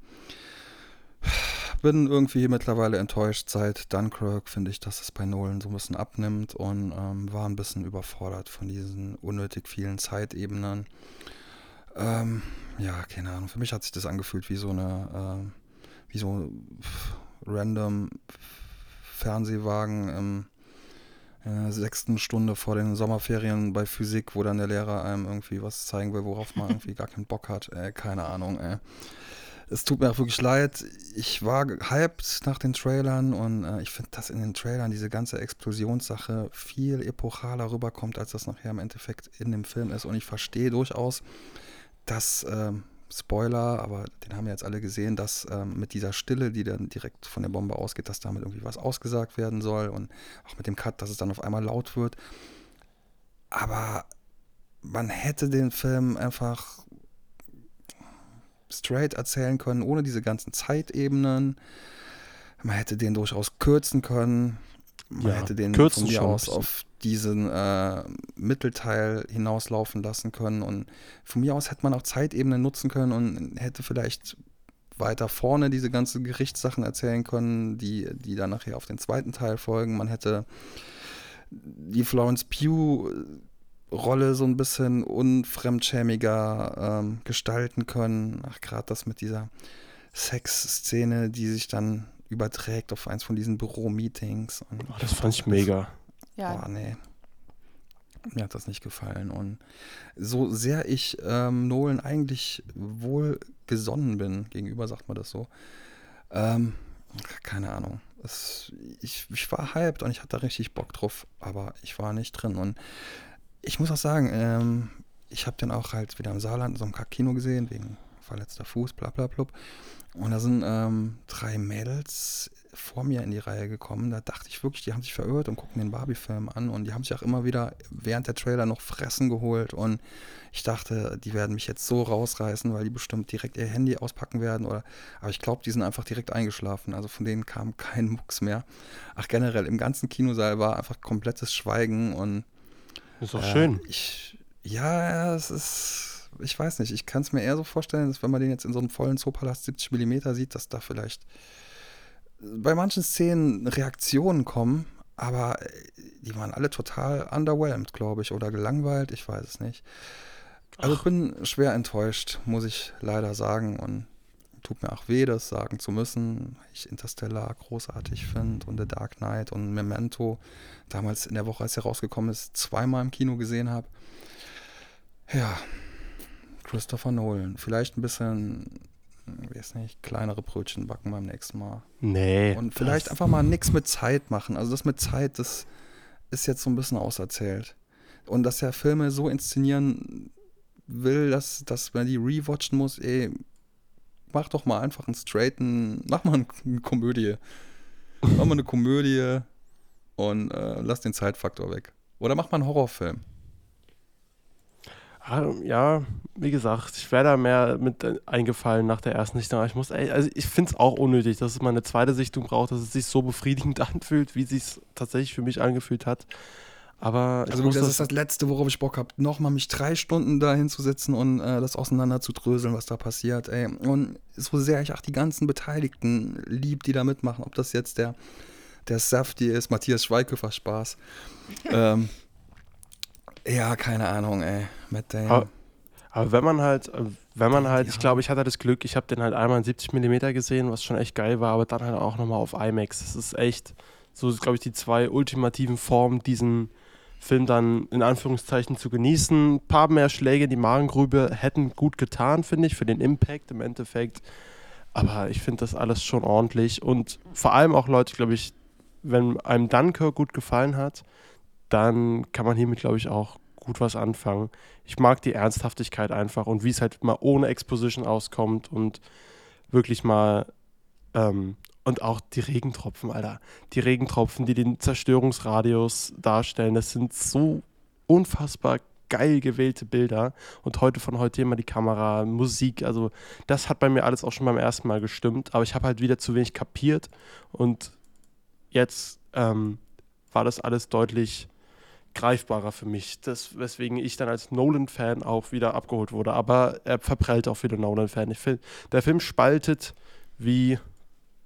bin irgendwie mittlerweile enttäuscht. Seit Dunkirk finde ich, dass es bei Nolan so ein bisschen abnimmt und ähm, war ein bisschen überfordert von diesen unnötig vielen Zeitebenen. Ähm, ja, keine Ahnung. Für mich hat sich das angefühlt wie so eine äh, wie so random Fernsehwagen im in der sechsten Stunde vor den Sommerferien bei Physik, wo dann der Lehrer einem irgendwie was zeigen will, worauf man <laughs> irgendwie gar keinen Bock hat. Äh, keine Ahnung, ey. Es tut mir auch wirklich leid. Ich war hyped nach den Trailern und äh, ich finde, dass in den Trailern diese ganze Explosionssache viel epochaler rüberkommt, als das nachher im Endeffekt in dem Film ist. Und ich verstehe durchaus, dass ähm, Spoiler, aber den haben wir jetzt alle gesehen, dass ähm, mit dieser Stille, die dann direkt von der Bombe ausgeht, dass damit irgendwie was ausgesagt werden soll und auch mit dem Cut, dass es dann auf einmal laut wird. Aber man hätte den Film einfach straight erzählen können, ohne diese ganzen Zeitebenen. Man hätte den durchaus kürzen können. Man ja, hätte den von mir aus auf diesen äh, Mittelteil hinauslaufen lassen können. Und von mir aus hätte man auch Zeitebenen nutzen können und hätte vielleicht weiter vorne diese ganzen Gerichtssachen erzählen können, die, die dann nachher auf den zweiten Teil folgen. Man hätte die Florence Pugh Rolle so ein bisschen unfremdschämiger ähm, gestalten können. Ach, gerade das mit dieser Sexszene, die sich dann überträgt auf eins von diesen Büro-Meetings. Oh, das fand ich mega. Ja. Boah, nee. Mir hat das nicht gefallen. Und so sehr ich ähm, Nolan eigentlich wohl gesonnen bin, gegenüber sagt man das so, ähm, keine Ahnung. Es, ich, ich war hyped und ich hatte richtig Bock drauf, aber ich war nicht drin. Und ich muss auch sagen, ähm, ich habe den auch halt wieder im Saarland in so einem Kino gesehen, wegen verletzter Fuß, bla bla bla. Und da sind ähm, drei Mädels vor mir in die Reihe gekommen. Da dachte ich wirklich, die haben sich verirrt und gucken den Barbie-Film an. Und die haben sich auch immer wieder während der Trailer noch Fressen geholt. Und ich dachte, die werden mich jetzt so rausreißen, weil die bestimmt direkt ihr Handy auspacken werden. Oder, aber ich glaube, die sind einfach direkt eingeschlafen. Also von denen kam kein Mucks mehr. Ach, generell, im ganzen Kinosaal war einfach komplettes Schweigen. Und Ist doch äh, schön. Ich, ja, es ist ich weiß nicht, ich kann es mir eher so vorstellen, dass wenn man den jetzt in so einem vollen Zoopalast 70 mm sieht, dass da vielleicht bei manchen Szenen Reaktionen kommen, aber äh, die waren alle total underwhelmed, glaube ich, oder gelangweilt, ich weiß es nicht. Also ich bin schwer enttäuscht, muss ich leider sagen und tut mir auch weh, das sagen zu müssen. Ich Interstellar großartig finde und The Dark Knight und Memento damals in der Woche, als er rausgekommen ist, zweimal im Kino gesehen habe. Ja, Christopher Nolan. Vielleicht ein bisschen, weiß nicht, kleinere Brötchen backen beim nächsten Mal. Nee. Und vielleicht einfach mal nichts mit Zeit machen. Also das mit Zeit, das ist jetzt so ein bisschen auserzählt. Und dass er Filme so inszenieren will, dass, dass man die rewatchen muss, ey, mach doch mal einfach einen straighten, mach mal eine Komödie. Mach mal eine Komödie und äh, lass den Zeitfaktor weg. Oder mach mal einen Horrorfilm. Ah, ja, wie gesagt, ich wäre da mehr mit eingefallen nach der ersten Sichtung. Ich muss, also ich finde es auch unnötig, dass es mal eine zweite Sichtung braucht, dass es sich so befriedigend <laughs> anfühlt, wie es sich tatsächlich für mich angefühlt hat. Aber also das, das, ist das Letzte, worauf ich Bock habe, nochmal mich drei Stunden da hinzusetzen und äh, das auseinander zu dröseln, was da passiert. Ey. Und so sehr ich auch die ganzen Beteiligten lieb, die da mitmachen, ob das jetzt der, der Safti ist, Matthias Schweighöfer Spaß. <laughs> ähm, ja, keine Ahnung, ey. Matt Damon. Aber, aber wenn man halt, wenn man halt, ja. ich glaube, ich hatte das Glück, ich habe den halt einmal in 70 mm gesehen, was schon echt geil war, aber dann halt auch nochmal auf IMAX. Das ist echt, so glaube ich, die zwei ultimativen Formen, diesen Film dann in Anführungszeichen zu genießen. Ein paar mehr Schläge in die Magengrube hätten gut getan, finde ich, für den Impact im Endeffekt. Aber ich finde das alles schon ordentlich und vor allem auch Leute, glaube ich, wenn einem Dunkirk gut gefallen hat, dann kann man hiermit, glaube ich, auch gut was anfangen. Ich mag die Ernsthaftigkeit einfach und wie es halt mal ohne Exposition auskommt und wirklich mal ähm, und auch die Regentropfen, Alter. Die Regentropfen, die den Zerstörungsradius darstellen, das sind so unfassbar geil gewählte Bilder und heute von heute immer die Kamera, Musik, also das hat bei mir alles auch schon beim ersten Mal gestimmt, aber ich habe halt wieder zu wenig kapiert und jetzt ähm, war das alles deutlich greifbarer für mich, das, weswegen ich dann als Nolan-Fan auch wieder abgeholt wurde. Aber er verprellt auch viele Nolan-Fan. Ich finde, der Film spaltet wie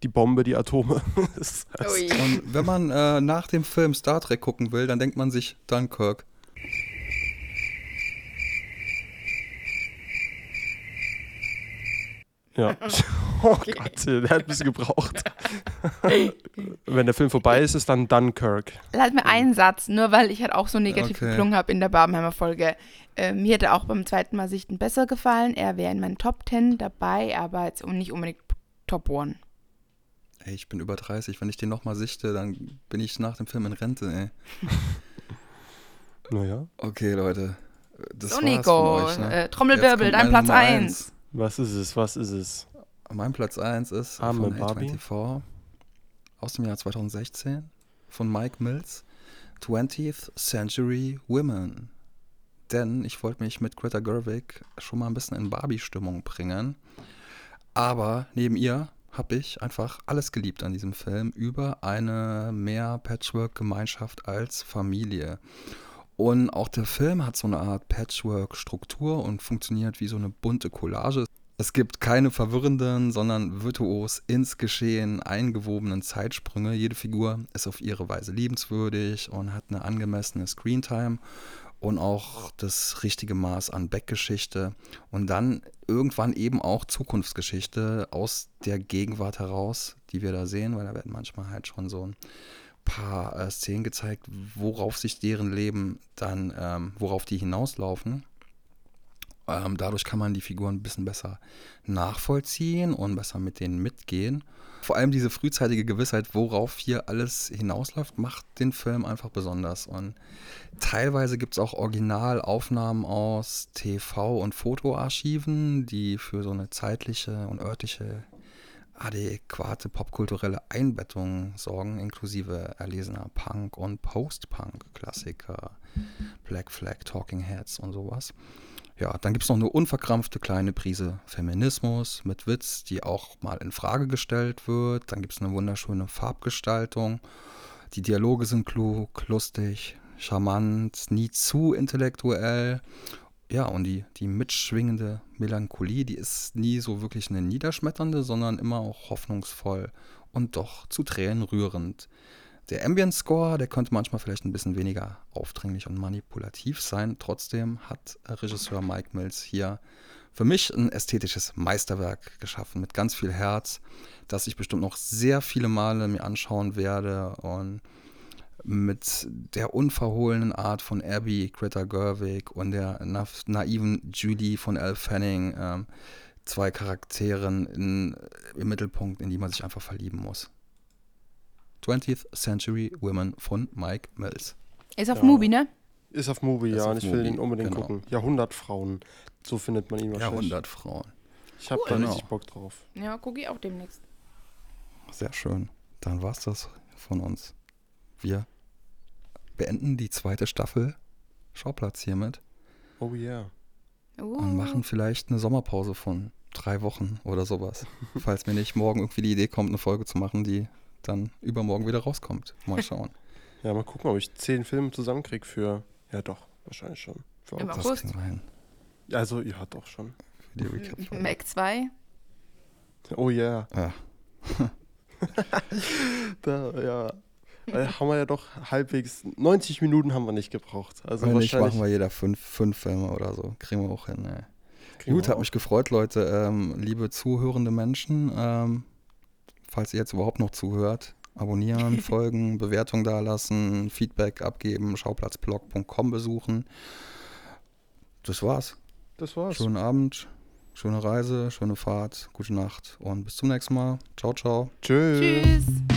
die Bombe, die Atome. <laughs> Und wenn man äh, nach dem Film Star Trek gucken will, dann denkt man sich Dunkirk. Ja. <laughs> Oh okay. Gott, der hat ein bisschen gebraucht. <laughs> Wenn der Film vorbei ist, ist dann Dunkirk. Lass mir einen Satz, nur weil ich halt auch so negativ okay. geklungen habe in der Barbenheimer Folge. Äh, mir hätte auch beim zweiten Mal Sichten besser gefallen. Er wäre in meinen Top 10 dabei, aber jetzt nicht unbedingt Top 1. Ey, ich bin über 30. Wenn ich den nochmal sichte, dann bin ich nach dem Film in Rente, ey. <laughs> naja. Okay, Leute. Das so, Nico, euch, ne? äh, Trommelwirbel, dein Platz 1. Was ist es? Was ist es? Mein Platz 1 ist Arme von Barbie. A24 aus dem Jahr 2016 von Mike Mills 20th Century Women. Denn ich wollte mich mit Greta Gerwig schon mal ein bisschen in Barbie-Stimmung bringen. Aber neben ihr habe ich einfach alles geliebt an diesem Film über eine mehr Patchwork-Gemeinschaft als Familie. Und auch der Film hat so eine Art Patchwork-Struktur und funktioniert wie so eine bunte Collage. Es gibt keine verwirrenden, sondern virtuos ins Geschehen eingewobenen Zeitsprünge. Jede Figur ist auf ihre Weise liebenswürdig und hat eine angemessene Screentime und auch das richtige Maß an Backgeschichte und dann irgendwann eben auch Zukunftsgeschichte aus der Gegenwart heraus, die wir da sehen, weil da werden manchmal halt schon so ein paar äh, Szenen gezeigt, worauf sich deren Leben dann, ähm, worauf die hinauslaufen. Ähm, dadurch kann man die Figuren ein bisschen besser nachvollziehen und besser mit denen mitgehen. Vor allem diese frühzeitige Gewissheit, worauf hier alles hinausläuft, macht den Film einfach besonders. Und teilweise gibt es auch Originalaufnahmen aus TV- und Fotoarchiven, die für so eine zeitliche und örtliche adäquate popkulturelle Einbettung sorgen, inklusive erlesener Punk- und Post-Punk-Klassiker, Black Flag, Talking Heads und sowas. Ja, dann gibt es noch eine unverkrampfte kleine Prise Feminismus mit Witz, die auch mal in Frage gestellt wird. Dann gibt es eine wunderschöne Farbgestaltung. Die Dialoge sind klug, lustig, charmant, nie zu intellektuell. Ja, und die, die mitschwingende Melancholie, die ist nie so wirklich eine niederschmetternde, sondern immer auch hoffnungsvoll und doch zu Tränen rührend. Der Ambient Score, der könnte manchmal vielleicht ein bisschen weniger aufdringlich und manipulativ sein. Trotzdem hat Regisseur Mike Mills hier für mich ein ästhetisches Meisterwerk geschaffen mit ganz viel Herz, das ich bestimmt noch sehr viele Male mir anschauen werde und mit der unverhohlenen Art von Abby Greta Gerwig und der na naiven Julie von Elle Fanning, ähm, zwei Charakteren in, im Mittelpunkt, in die man sich einfach verlieben muss. 20th Century Women von Mike Mills. Ist auf Ja. Mubi, ne? Ist auf Movie, Ist ja, auf und ich will Mubi, ihn unbedingt genau. gucken. Jahrhundertfrauen, so findet man ihn wahrscheinlich. Jahrhundert Frauen. Ich habe Cool. da Genau. richtig Bock drauf. Ja, gucke ich auch demnächst. Sehr schön. Dann war's das von uns. Wir beenden die zweite Staffel Schauplatz hiermit Oh yeah. Uh. und machen vielleicht eine Sommerpause von drei Wochen oder sowas. <laughs> Falls mir nicht morgen irgendwie die Idee kommt, eine Folge zu machen, die dann übermorgen wieder rauskommt. Mal <laughs> schauen. Ja, mal gucken, ob ich zehn Filme zusammenkriege für. Ja, doch, wahrscheinlich schon. Für Im August. Also, ja, doch schon. Für die Recap-Folge. <laughs> Mac 2. Oh yeah. Ja. Da, ja. Äh, haben wir ja doch halbwegs. 90 Minuten haben wir nicht gebraucht. Also Wenn nicht, wahrscheinlich. machen wir jeder fünf, fünf Filme oder so. Kriegen wir auch hin. Ey. Gut, hat mich gefreut, Leute. Ähm, liebe zuhörende Menschen, ähm, falls ihr jetzt überhaupt noch zuhört, abonnieren, <laughs> folgen, Bewertung dalassen, Feedback abgeben, schauplatzblog.com besuchen. Das war's. Das war's. Schönen Abend, schöne Reise, schöne Fahrt, gute Nacht und bis zum nächsten Mal. Ciao, ciao. Tschüss. Tschüss.